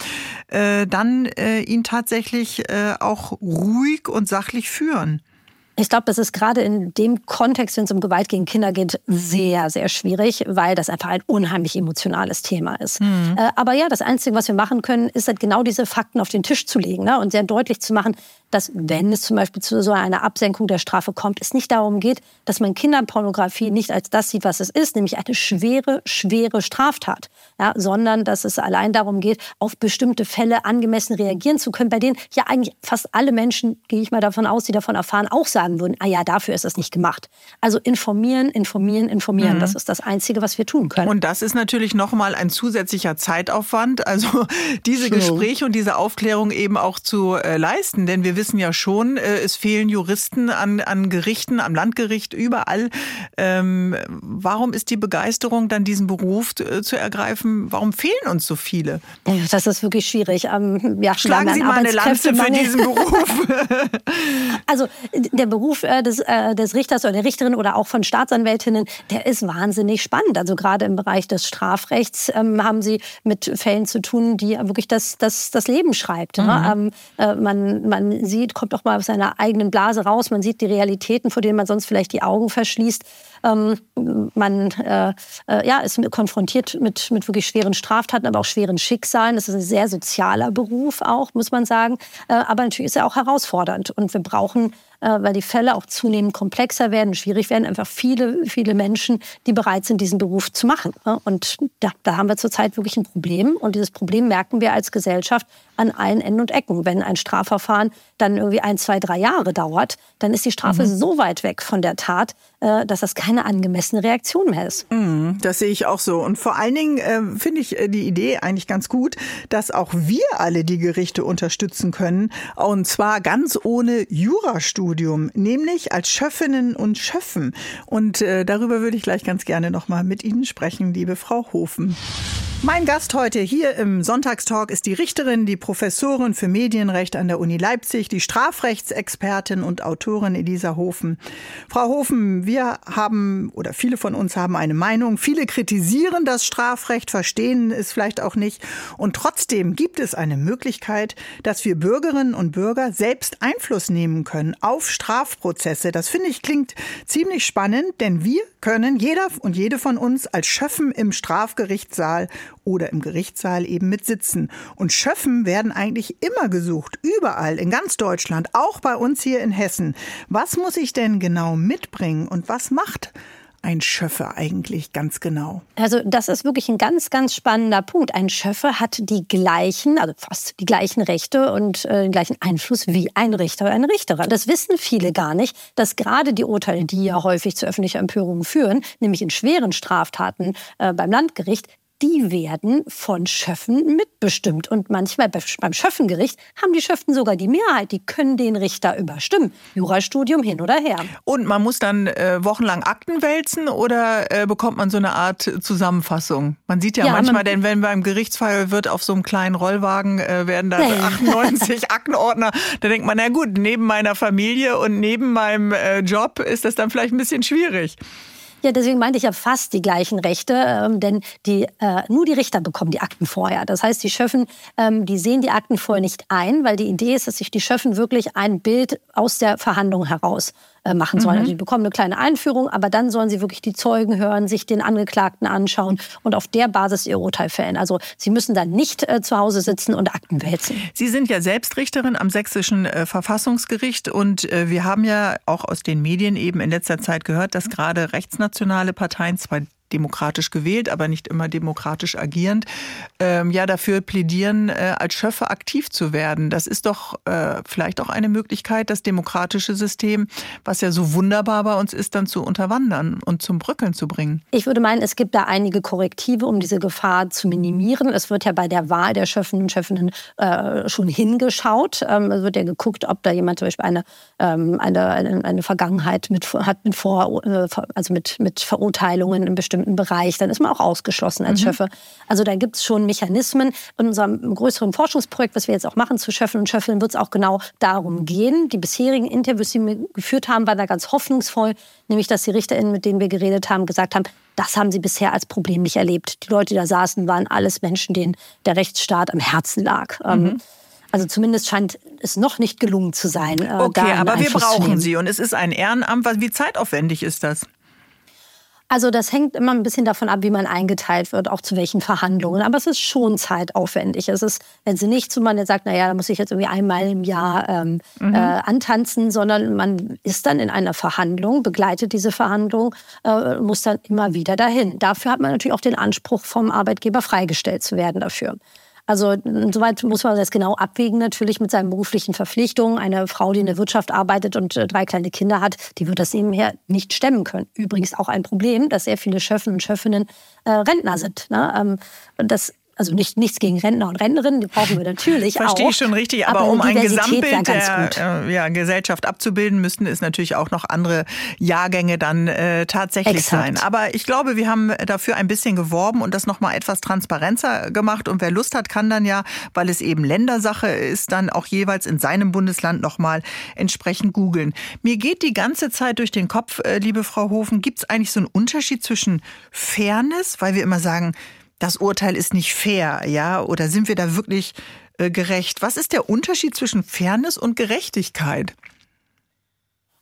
äh, dann äh, ihn tatsächlich äh, auch ruhig und sachlich führen? Ich glaube, das ist gerade in dem Kontext, wenn es um Gewalt gegen Kinder geht, sehr, sehr schwierig, weil das einfach ein unheimlich emotionales Thema ist. Mhm. Äh, aber ja, das Einzige, was wir machen können, ist halt genau diese Fakten auf den Tisch zu legen ne? und sehr deutlich zu machen, dass wenn es zum Beispiel zu so einer Absenkung der Strafe kommt, es nicht darum geht, dass man Kinderpornografie nicht als das sieht, was es ist, nämlich eine schwere, schwere Straftat, ja, sondern dass es allein darum geht, auf bestimmte Fälle angemessen reagieren zu können, bei denen ja eigentlich fast alle Menschen, gehe ich mal davon aus, die davon erfahren, auch sagen würden, ah ja, dafür ist es nicht gemacht. Also informieren, informieren, informieren, mhm. das ist das Einzige, was wir tun können. Und das ist natürlich nochmal ein zusätzlicher Zeitaufwand, also <laughs> diese so. Gespräche und diese Aufklärung eben auch zu äh, leisten, denn wir wissen, wissen ja schon, äh, es fehlen Juristen an, an Gerichten, am Landgericht, überall. Ähm, warum ist die Begeisterung, dann diesen Beruf äh, zu ergreifen? Warum fehlen uns so viele? Das ist wirklich schwierig. Ähm, ja, Schlagen Sie mal eine Lanze für diesen Beruf. <laughs> also der Beruf äh, des, des Richters oder der Richterin oder auch von Staatsanwältinnen, der ist wahnsinnig spannend. Also gerade im Bereich des Strafrechts ähm, haben Sie mit Fällen zu tun, die wirklich das, das, das Leben schreibt. Ne? Mhm. Ähm, man, man sieht, kommt auch mal aus seiner eigenen Blase raus. Man sieht die Realitäten, vor denen man sonst vielleicht die Augen verschließt. Ähm, man äh, äh, ja, ist konfrontiert mit, mit wirklich schweren Straftaten, aber auch schweren Schicksalen. Das ist ein sehr sozialer Beruf auch, muss man sagen. Äh, aber natürlich ist er auch herausfordernd. Und wir brauchen äh, weil die Fälle auch zunehmend komplexer werden, schwierig werden. Einfach viele, viele Menschen, die bereit sind, diesen Beruf zu machen. Und da, da haben wir zurzeit wirklich ein Problem. Und dieses Problem merken wir als Gesellschaft an allen Enden und Ecken. Wenn ein Strafverfahren dann irgendwie ein, zwei, drei Jahre dauert, dann ist die Strafe mhm. so weit weg von der Tat, äh, dass das keine angemessene Reaktion mehr ist. Mhm, das sehe ich auch so. Und vor allen Dingen äh, finde ich äh, die Idee eigentlich ganz gut, dass auch wir alle die Gerichte unterstützen können. Und zwar ganz ohne Jurastudium, nämlich als Schöffinnen und Schöffen. Und äh, darüber würde ich gleich ganz gerne nochmal mit Ihnen sprechen, liebe Frau Hofen. Mein Gast heute hier im Sonntagstalk ist die Richterin, die Professorin für Medienrecht an der Uni Leipzig, die Strafrechtsexpertin und Autorin Elisa Hofen. Frau Hofen, wir haben oder viele von uns haben eine Meinung. Viele kritisieren das Strafrecht, verstehen es vielleicht auch nicht. Und trotzdem gibt es eine Möglichkeit, dass wir Bürgerinnen und Bürger selbst Einfluss nehmen können auf Strafprozesse. Das finde ich klingt ziemlich spannend, denn wir können, jeder und jede von uns, als Schöffen im Strafgerichtssaal oder im Gerichtssaal eben mit sitzen. Und Schöffen werden eigentlich immer gesucht, überall in ganz Deutschland, auch bei uns hier in Hessen. Was muss ich denn genau mitbringen und was macht ein Schöffe eigentlich ganz genau? Also das ist wirklich ein ganz, ganz spannender Punkt. Ein Schöffe hat die gleichen, also fast die gleichen Rechte und äh, den gleichen Einfluss wie ein Richter oder eine Richterin. Das wissen viele gar nicht, dass gerade die Urteile, die ja häufig zu öffentlicher Empörung führen, nämlich in schweren Straftaten äh, beim Landgericht, die werden von Schöffen mitbestimmt. Und manchmal beim Schöffengericht haben die Schöffen sogar die Mehrheit. Die können den Richter überstimmen. Jurastudium hin oder her. Und man muss dann äh, wochenlang Akten wälzen oder äh, bekommt man so eine Art Zusammenfassung? Man sieht ja, ja manchmal, denn wenn beim Gerichtsfall wird auf so einem kleinen Rollwagen äh, werden da 98 <laughs> Aktenordner. Da denkt man, na gut, neben meiner Familie und neben meinem äh, Job ist das dann vielleicht ein bisschen schwierig. Ja, deswegen meinte ich ja fast die gleichen Rechte, ähm, denn die, äh, nur die Richter bekommen die Akten vorher. Das heißt, die Schöffen, ähm, die sehen die Akten vorher nicht ein, weil die Idee ist, dass sich die Schöffen wirklich ein Bild aus der Verhandlung heraus machen sollen. Mhm. Also die bekommen eine kleine Einführung, aber dann sollen sie wirklich die Zeugen hören, sich den Angeklagten anschauen und auf der Basis ihr Urteil fällen. Also sie müssen dann nicht äh, zu Hause sitzen und Akten wälzen. Sie sind ja selbst Richterin am Sächsischen äh, Verfassungsgericht und äh, wir haben ja auch aus den Medien eben in letzter Zeit gehört, dass gerade rechtsnationale Parteien, zwar demokratisch gewählt, aber nicht immer demokratisch agierend, ähm, ja dafür plädieren, äh, als Schöffe aktiv zu werden. Das ist doch äh, vielleicht auch eine Möglichkeit, das demokratische System, was ja so wunderbar bei uns ist, dann zu unterwandern und zum Bröckeln zu bringen. Ich würde meinen, es gibt da einige Korrektive, um diese Gefahr zu minimieren. Es wird ja bei der Wahl der Schöffen und Schöffinnen äh, schon hingeschaut. Ähm, es wird ja geguckt, ob da jemand zum Beispiel eine, ähm, eine, eine, Vergangenheit mit, hat mit, Vor, äh, also mit, mit Verurteilungen in bestimmten bestimmten Bereich, dann ist man auch ausgeschlossen als mhm. Schöffe. Also da gibt es schon Mechanismen. In unserem größeren Forschungsprojekt, was wir jetzt auch machen zu Schöffeln und Schöffeln, wird es auch genau darum gehen. Die bisherigen Interviews, die wir geführt haben, waren da ganz hoffnungsvoll, nämlich dass die RichterInnen, mit denen wir geredet haben, gesagt haben, das haben sie bisher als Problem nicht erlebt. Die Leute, die da saßen, waren alles Menschen, denen der Rechtsstaat am Herzen lag. Ähm, mhm. Also zumindest scheint es noch nicht gelungen zu sein. Äh, okay, aber wir brauchen sie und es ist ein Ehrenamt. Wie zeitaufwendig ist das? Also das hängt immer ein bisschen davon ab, wie man eingeteilt wird, auch zu welchen Verhandlungen. Aber es ist schon zeitaufwendig. Es ist, wenn sie nicht zu man jetzt sagt, naja, da muss ich jetzt irgendwie einmal im Jahr ähm, mhm. äh, antanzen, sondern man ist dann in einer Verhandlung, begleitet diese Verhandlung, äh, muss dann immer wieder dahin. Dafür hat man natürlich auch den Anspruch, vom Arbeitgeber freigestellt zu werden dafür. Also soweit muss man das genau abwägen natürlich mit seinen beruflichen Verpflichtungen. Eine Frau, die in der Wirtschaft arbeitet und äh, drei kleine Kinder hat, die wird das nebenher nicht stemmen können. Übrigens auch ein Problem, dass sehr viele Schöffen und Schöffinnen äh, Rentner sind. Ne? Ähm, das also nicht, nichts gegen Rentner und Rentnerinnen, die brauchen wir <laughs> natürlich Verstehe auch. Verstehe ich schon richtig, aber, aber um ein Gesamtbild der äh, ja, Gesellschaft abzubilden, müssten es natürlich auch noch andere Jahrgänge dann äh, tatsächlich Exakt. sein. Aber ich glaube, wir haben dafür ein bisschen geworben und das nochmal etwas transparenter gemacht. Und wer Lust hat, kann dann ja, weil es eben Ländersache ist, dann auch jeweils in seinem Bundesland nochmal entsprechend googeln. Mir geht die ganze Zeit durch den Kopf, äh, liebe Frau Hofen, gibt es eigentlich so einen Unterschied zwischen Fairness, weil wir immer sagen, das Urteil ist nicht fair, ja? Oder sind wir da wirklich äh, gerecht? Was ist der Unterschied zwischen Fairness und Gerechtigkeit?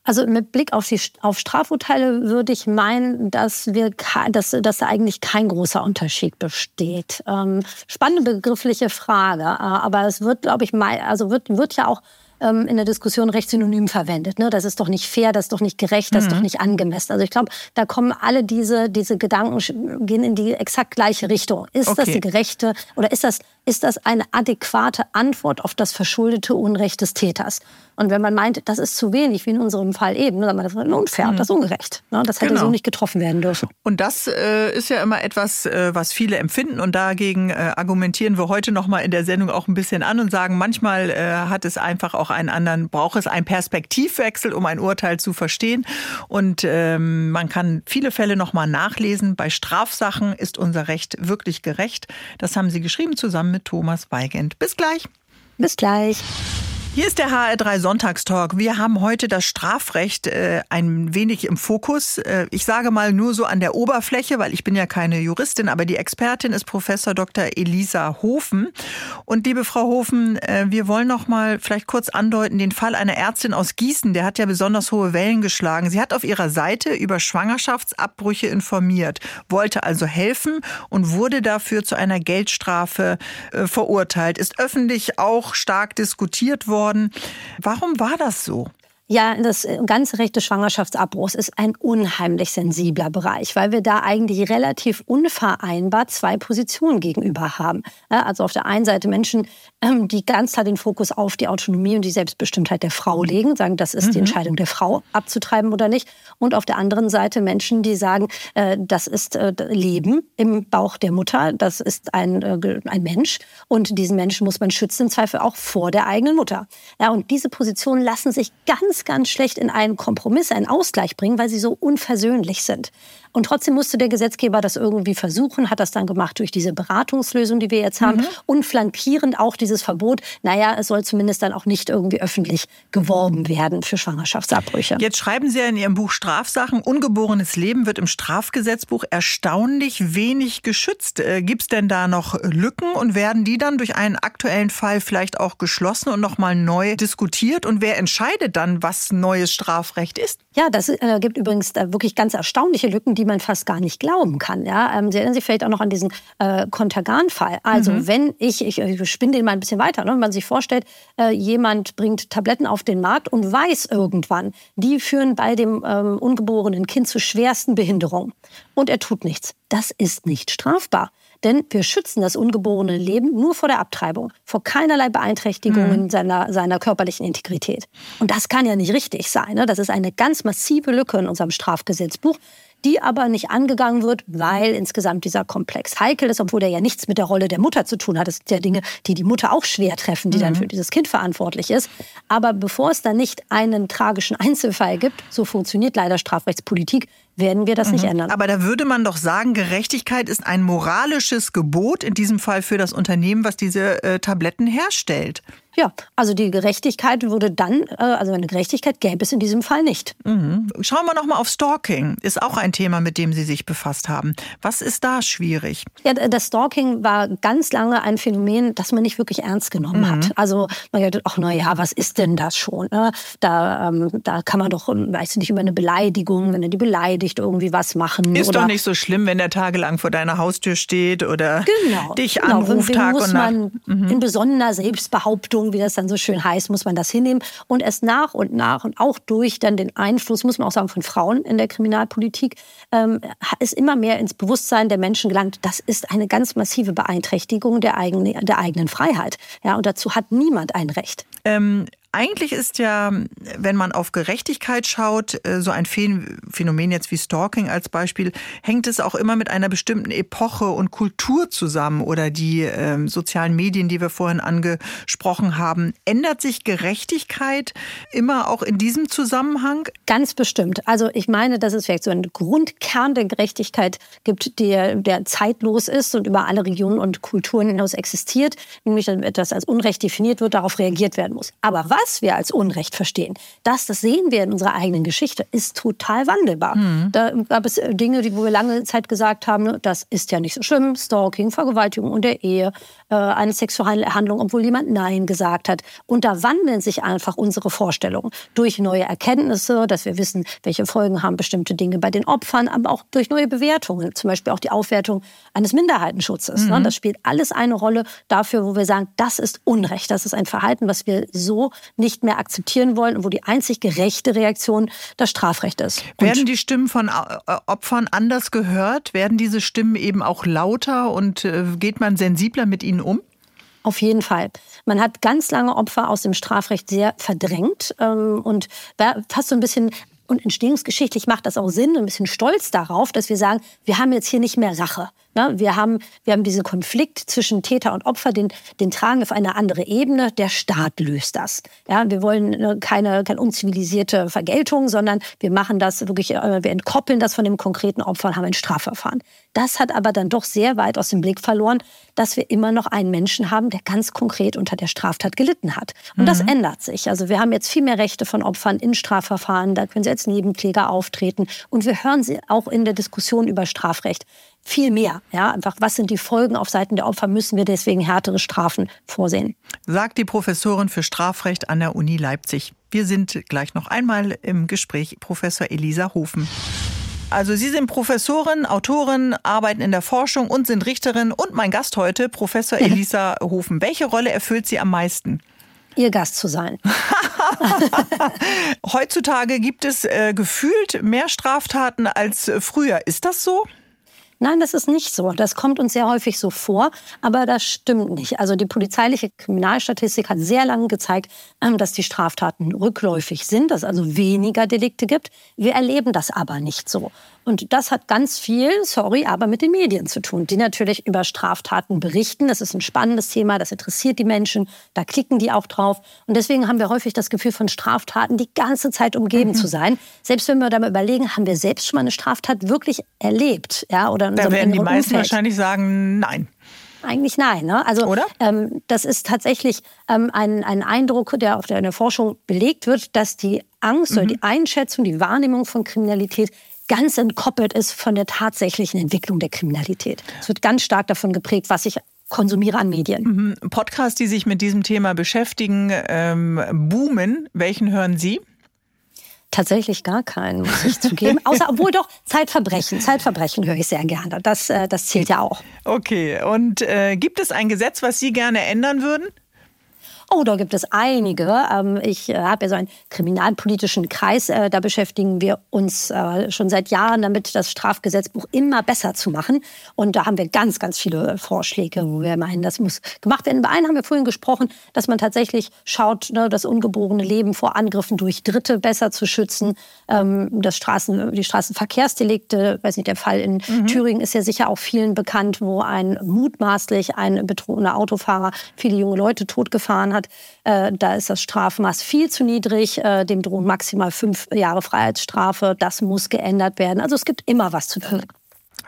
Also mit Blick auf, die, auf Strafurteile würde ich meinen, dass, wir, dass, dass da eigentlich kein großer Unterschied besteht. Ähm, spannende begriffliche Frage, äh, aber es wird, glaube ich, also wird, wird ja auch ähm, in der Diskussion recht synonym verwendet. Ne? Das ist doch nicht fair, das ist doch nicht gerecht, das ist doch mhm. nicht angemessen. Also ich glaube, da kommen alle diese, diese Gedanken, gehen in die exakt gleiche Richtung. Ist okay. das die gerechte oder ist das, ist das eine adäquate Antwort auf das verschuldete Unrecht des Täters? Und wenn man meint, das ist zu wenig, wie in unserem Fall eben, dann man das ist unfair, mhm. das ist ungerecht. Ne? Das hätte genau. so nicht getroffen werden dürfen. Und das äh, ist ja immer etwas, äh, was viele empfinden. Und dagegen äh, argumentieren wir heute noch mal in der Sendung auch ein bisschen an und sagen, manchmal äh, hat es einfach auch einen anderen, braucht es einen Perspektivwechsel, um ein Urteil zu verstehen. Und ähm, man kann viele Fälle noch mal nachlesen. Bei Strafsachen ist unser Recht wirklich gerecht. Das haben Sie geschrieben zusammen mit Thomas Weigand. Bis gleich. Bis gleich. Hier ist der HR3 Sonntagstalk. Wir haben heute das Strafrecht äh, ein wenig im Fokus. Äh, ich sage mal nur so an der Oberfläche, weil ich bin ja keine Juristin, aber die Expertin ist Professor Dr. Elisa Hofen. Und liebe Frau Hofen, äh, wir wollen noch mal vielleicht kurz andeuten den Fall einer Ärztin aus Gießen, der hat ja besonders hohe Wellen geschlagen. Sie hat auf ihrer Seite über Schwangerschaftsabbrüche informiert, wollte also helfen und wurde dafür zu einer Geldstrafe äh, verurteilt. Ist öffentlich auch stark diskutiert worden worden. Warum war das so? Ja, das ganze Recht des Schwangerschaftsabbruchs ist ein unheimlich sensibler Bereich, weil wir da eigentlich relativ unvereinbar zwei Positionen gegenüber haben. Also auf der einen Seite Menschen, die ganz klar den Fokus auf die Autonomie und die Selbstbestimmtheit der Frau legen, sagen, das ist die mhm. Entscheidung der Frau, abzutreiben oder nicht. Und auf der anderen Seite Menschen, die sagen, äh, das ist äh, Leben im Bauch der Mutter, das ist ein, äh, ein Mensch und diesen Menschen muss man schützen, im Zweifel auch vor der eigenen Mutter. Ja, und diese Positionen lassen sich ganz, ganz schlecht in einen Kompromiss, einen Ausgleich bringen, weil sie so unversöhnlich sind. Und trotzdem musste der Gesetzgeber das irgendwie versuchen, hat das dann gemacht durch diese Beratungslösung, die wir jetzt haben. Mhm. Und flankierend auch dieses Verbot, naja, es soll zumindest dann auch nicht irgendwie öffentlich geworben werden für Schwangerschaftsabbrüche. Jetzt schreiben Sie ja in Ihrem Buch Strafsachen, ungeborenes Leben wird im Strafgesetzbuch erstaunlich wenig geschützt. Äh, Gibt es denn da noch Lücken und werden die dann durch einen aktuellen Fall vielleicht auch geschlossen und nochmal neu diskutiert? Und wer entscheidet dann, was neues Strafrecht ist? Ja, das äh, gibt übrigens äh, wirklich ganz erstaunliche Lücken, die die man fast gar nicht glauben kann. Ja? Ähm, Sie erinnern sich vielleicht auch noch an diesen äh, Kontergan-Fall. Also mhm. wenn ich, ich, ich spinne den mal ein bisschen weiter, ne? wenn man sich vorstellt, äh, jemand bringt Tabletten auf den Markt und weiß irgendwann, die führen bei dem ähm, ungeborenen Kind zu schwersten Behinderungen. Und er tut nichts. Das ist nicht strafbar. Denn wir schützen das ungeborene Leben nur vor der Abtreibung, vor keinerlei Beeinträchtigungen mhm. seiner, seiner körperlichen Integrität. Und das kann ja nicht richtig sein. Ne? Das ist eine ganz massive Lücke in unserem Strafgesetzbuch die aber nicht angegangen wird, weil insgesamt dieser Komplex heikel ist, obwohl der ja nichts mit der Rolle der Mutter zu tun hat. Das sind ja Dinge, die die Mutter auch schwer treffen, die mhm. dann für dieses Kind verantwortlich ist. Aber bevor es dann nicht einen tragischen Einzelfall gibt, so funktioniert leider Strafrechtspolitik, werden wir das mhm. nicht ändern. Aber da würde man doch sagen, Gerechtigkeit ist ein moralisches Gebot, in diesem Fall für das Unternehmen, was diese äh, Tabletten herstellt. Ja, also die Gerechtigkeit würde dann, äh, also eine Gerechtigkeit gäbe es in diesem Fall nicht. Mhm. Schauen wir noch mal auf Stalking. Ist auch ein Thema, mit dem Sie sich befasst haben. Was ist da schwierig? Ja, das Stalking war ganz lange ein Phänomen, das man nicht wirklich ernst genommen mhm. hat. Also man dachte, ach na ja, was ist denn das schon? Ne? Da, ähm, da kann man doch, weiß ich nicht, über eine Beleidigung, wenn er die beleidigt, irgendwie was machen. Ist doch nicht so schlimm, wenn der tagelang vor deiner Haustür steht oder genau, dich genau. anruft Tag muss und Nacht. Man mhm. in besonderer Selbstbehauptung Erziehung, wie das dann so schön heißt, muss man das hinnehmen und es nach und nach und auch durch dann den Einfluss, muss man auch sagen, von Frauen in der Kriminalpolitik, ähm, ist immer mehr ins Bewusstsein der Menschen gelangt, das ist eine ganz massive Beeinträchtigung der eigenen, der eigenen Freiheit. Ja, und dazu hat niemand ein Recht. Ähm, eigentlich ist ja, wenn man auf Gerechtigkeit schaut, äh, so ein Phänomen jetzt wie Stalking als Beispiel, hängt es auch immer mit einer bestimmten Epoche und Kultur zusammen oder die äh, sozialen Medien, die wir vorhin angesprochen haben. Ändert sich Gerechtigkeit immer auch in diesem Zusammenhang? Ganz bestimmt. Also ich meine, dass es vielleicht so einen Grundkern der Gerechtigkeit gibt, der, der zeitlos ist und über alle Regionen und Kulturen hinaus existiert, nämlich dass etwas als Unrecht definiert wird, darauf reagiert werden muss. Aber was was wir als Unrecht verstehen, das, das sehen wir in unserer eigenen Geschichte, ist total wandelbar. Mhm. Da gab es äh, Dinge, die, wo wir lange Zeit gesagt haben, das ist ja nicht so schlimm, Stalking, Vergewaltigung und der Ehe, eine sexuelle Handlung, obwohl jemand Nein gesagt hat. Und da wandeln sich einfach unsere Vorstellungen durch neue Erkenntnisse, dass wir wissen, welche Folgen haben bestimmte Dinge bei den Opfern, aber auch durch neue Bewertungen, zum Beispiel auch die Aufwertung eines Minderheitenschutzes. Ne? Mhm. Das spielt alles eine Rolle dafür, wo wir sagen, das ist Unrecht, das ist ein Verhalten, was wir so nicht mehr akzeptieren wollen und wo die einzig gerechte Reaktion das Strafrecht ist. Und Werden die Stimmen von äh, Opfern anders gehört? Werden diese Stimmen eben auch lauter und äh, geht man sensibler mit ihnen um? Auf jeden Fall. Man hat ganz lange Opfer aus dem Strafrecht sehr verdrängt ähm, und fast so ein bisschen und entstehungsgeschichtlich macht das auch Sinn, ein bisschen stolz darauf, dass wir sagen, wir haben jetzt hier nicht mehr Rache. Ne? Wir, haben, wir haben diesen Konflikt zwischen Täter und Opfer, den, den tragen wir auf eine andere Ebene. Der Staat löst das. Ja, wir wollen ne, keine, keine unzivilisierte Vergeltung, sondern wir machen das wirklich, äh, wir entkoppeln das von dem konkreten Opfer und haben ein Strafverfahren. Das hat aber dann doch sehr weit aus dem Blick verloren, dass wir immer noch einen Menschen haben, der ganz konkret unter der Straftat gelitten hat. Und mhm. das ändert sich. Also wir haben jetzt viel mehr Rechte von Opfern in Strafverfahren. Da können sie als Nebenkläger auftreten. Und wir hören sie auch in der Diskussion über Strafrecht viel mehr. Ja, einfach, was sind die Folgen auf Seiten der Opfer? Müssen wir deswegen härtere Strafen vorsehen? Sagt die Professorin für Strafrecht an der Uni Leipzig. Wir sind gleich noch einmal im Gespräch, Professor Elisa Hofen. Also Sie sind Professorin, Autorin, arbeiten in der Forschung und sind Richterin. Und mein Gast heute, Professor <laughs> Elisa Hofen. Welche Rolle erfüllt Sie am meisten? Ihr Gast zu sein. <laughs> <laughs> Heutzutage gibt es äh, gefühlt mehr Straftaten als früher. Ist das so? Nein, das ist nicht so. Das kommt uns sehr häufig so vor, aber das stimmt nicht. Also die polizeiliche Kriminalstatistik hat sehr lange gezeigt, ähm, dass die Straftaten rückläufig sind, dass es also weniger Delikte gibt. Wir erleben das aber nicht so. Und das hat ganz viel, sorry, aber mit den Medien zu tun, die natürlich über Straftaten berichten. Das ist ein spannendes Thema, das interessiert die Menschen, da klicken die auch drauf. Und deswegen haben wir häufig das Gefühl von Straftaten die ganze Zeit umgeben mhm. zu sein. Selbst wenn wir da mal überlegen, haben wir selbst schon mal eine Straftat wirklich erlebt? Ja, oder da werden die meisten Umfeld? wahrscheinlich sagen, nein. Eigentlich nein. Ne? Also? Ähm, das ist tatsächlich ähm, ein, ein Eindruck, der auf der, in der Forschung belegt wird, dass die Angst mhm. oder die Einschätzung, die Wahrnehmung von Kriminalität ganz entkoppelt ist von der tatsächlichen Entwicklung der Kriminalität. Es wird ganz stark davon geprägt, was ich konsumiere an Medien. Mhm. Podcasts, die sich mit diesem Thema beschäftigen, ähm, boomen. Welchen hören Sie? Tatsächlich gar keinen, muss ich zugeben. <laughs> Außer, obwohl doch, Zeitverbrechen. Zeitverbrechen höre ich sehr gerne. Das, äh, das zählt ja auch. Okay. Und äh, gibt es ein Gesetz, was Sie gerne ändern würden? Oh, da gibt es einige. Ähm, ich äh, habe ja so einen kriminalpolitischen Kreis. Äh, da beschäftigen wir uns äh, schon seit Jahren damit, das Strafgesetzbuch immer besser zu machen. Und da haben wir ganz, ganz viele Vorschläge, wo wir meinen, das muss gemacht werden. Bei einem haben wir vorhin gesprochen, dass man tatsächlich schaut, ne, das ungeborene Leben vor Angriffen durch Dritte besser zu schützen. Ähm, das Straßen, die Straßenverkehrsdelikte, weiß nicht, der Fall in mhm. Thüringen ist ja sicher auch vielen bekannt, wo ein mutmaßlich ein betrunkener Autofahrer viele junge Leute totgefahren hat. Äh, da ist das Strafmaß viel zu niedrig. Äh, dem drohen maximal fünf Jahre Freiheitsstrafe. Das muss geändert werden. Also es gibt immer was zu tun.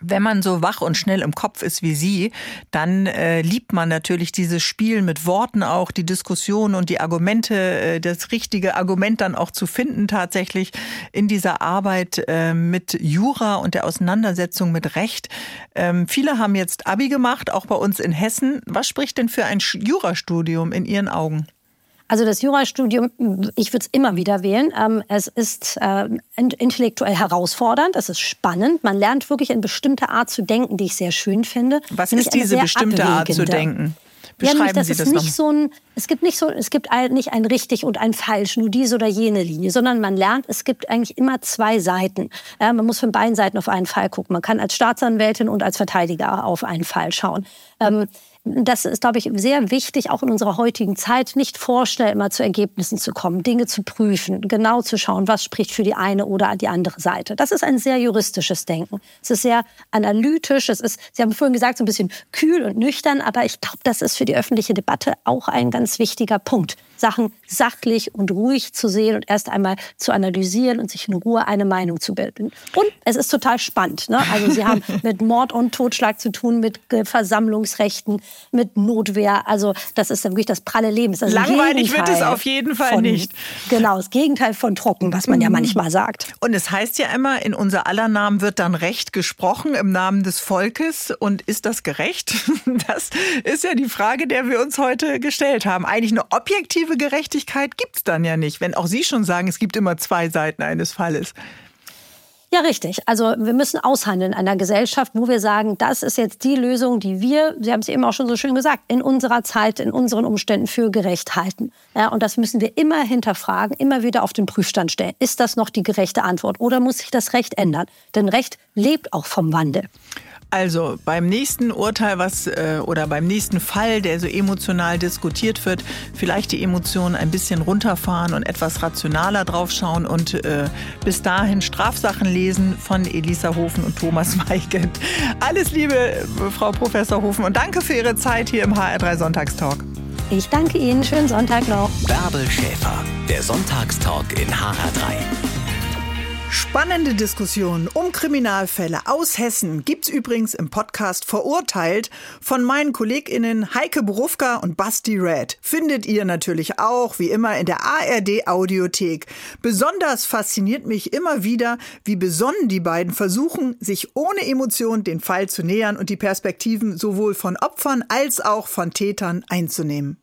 Wenn man so wach und schnell im Kopf ist wie Sie, dann äh, liebt man natürlich dieses Spiel mit Worten auch, die Diskussion und die Argumente, äh, das richtige Argument dann auch zu finden tatsächlich in dieser Arbeit äh, mit Jura und der Auseinandersetzung mit Recht. Ähm, viele haben jetzt Abi gemacht, auch bei uns in Hessen. Was spricht denn für ein Jurastudium in Ihren Augen? Also das Jurastudium, ich würde es immer wieder wählen. Ähm, es ist äh, intellektuell herausfordernd, es ist spannend. Man lernt wirklich eine bestimmte Art zu denken, die ich sehr schön finde. Was ist diese bestimmte Art zu denken? Beschreiben ja, nämlich, das Sie das nicht so ein, es gibt nicht so, es gibt nicht ein richtig und ein falsch, nur diese oder jene Linie, sondern man lernt, es gibt eigentlich immer zwei Seiten. Ja, man muss von beiden Seiten auf einen Fall gucken. Man kann als Staatsanwältin und als Verteidiger auf einen Fall schauen. Ähm, das ist, glaube ich, sehr wichtig, auch in unserer heutigen Zeit, nicht vorschnell immer zu Ergebnissen zu kommen, Dinge zu prüfen, genau zu schauen, was spricht für die eine oder die andere Seite. Das ist ein sehr juristisches Denken. Es ist sehr analytisch, es ist, Sie haben vorhin gesagt, so ein bisschen kühl und nüchtern, aber ich glaube, das ist für die öffentliche Debatte auch ein ganz wichtiger Punkt. Sachen sachlich und ruhig zu sehen und erst einmal zu analysieren und sich in Ruhe eine Meinung zu bilden. Und es ist total spannend. Ne? Also Sie haben <laughs> mit Mord und Totschlag zu tun, mit Versammlungsrechten, mit Notwehr. Also das ist wirklich das pralle Leben. Das Langweilig wird es auf jeden Fall von, nicht. Genau, das Gegenteil von trocken, was man ja mhm. manchmal sagt. Und es heißt ja immer, in unser aller Namen wird dann Recht gesprochen im Namen des Volkes. Und ist das gerecht? <laughs> Das ist ja die Frage, der wir uns heute gestellt haben. Eigentlich eine objektive Gerechtigkeit gibt es dann ja nicht, wenn auch Sie schon sagen, es gibt immer zwei Seiten eines Falles. Ja, richtig. Also wir müssen aushandeln in einer Gesellschaft, wo wir sagen, das ist jetzt die Lösung, die wir, Sie haben es eben auch schon so schön gesagt, in unserer Zeit, in unseren Umständen für gerecht halten. Ja, und das müssen wir immer hinterfragen, immer wieder auf den Prüfstand stellen. Ist das noch die gerechte Antwort oder muss sich das Recht ändern? Denn Recht lebt auch vom Wandel. Also beim nächsten Urteil, was äh, oder beim nächsten Fall, der so emotional diskutiert wird, vielleicht die Emotionen ein bisschen runterfahren und etwas rationaler draufschauen und äh, bis dahin Strafsachen lesen von Elisa Hofen und Thomas <laughs> Weigand. Alles Liebe, Frau Professor Hofen, und danke für Ihre Zeit hier im HR3 Sonntagstalk. Ich danke Ihnen. Schönen Sonntag noch. Bärbel Schäfer, der Sonntagstalk in HR3. Spannende Diskussionen um Kriminalfälle aus Hessen gibt's übrigens im Podcast Verurteilt von meinen KollegInnen Heike Borufka und Basti Red. Findet ihr natürlich auch, wie immer, in der ARD Audiothek. Besonders fasziniert mich immer wieder, wie besonnen die beiden versuchen, sich ohne Emotion den Fall zu nähern und die Perspektiven sowohl von Opfern als auch von Tätern einzunehmen.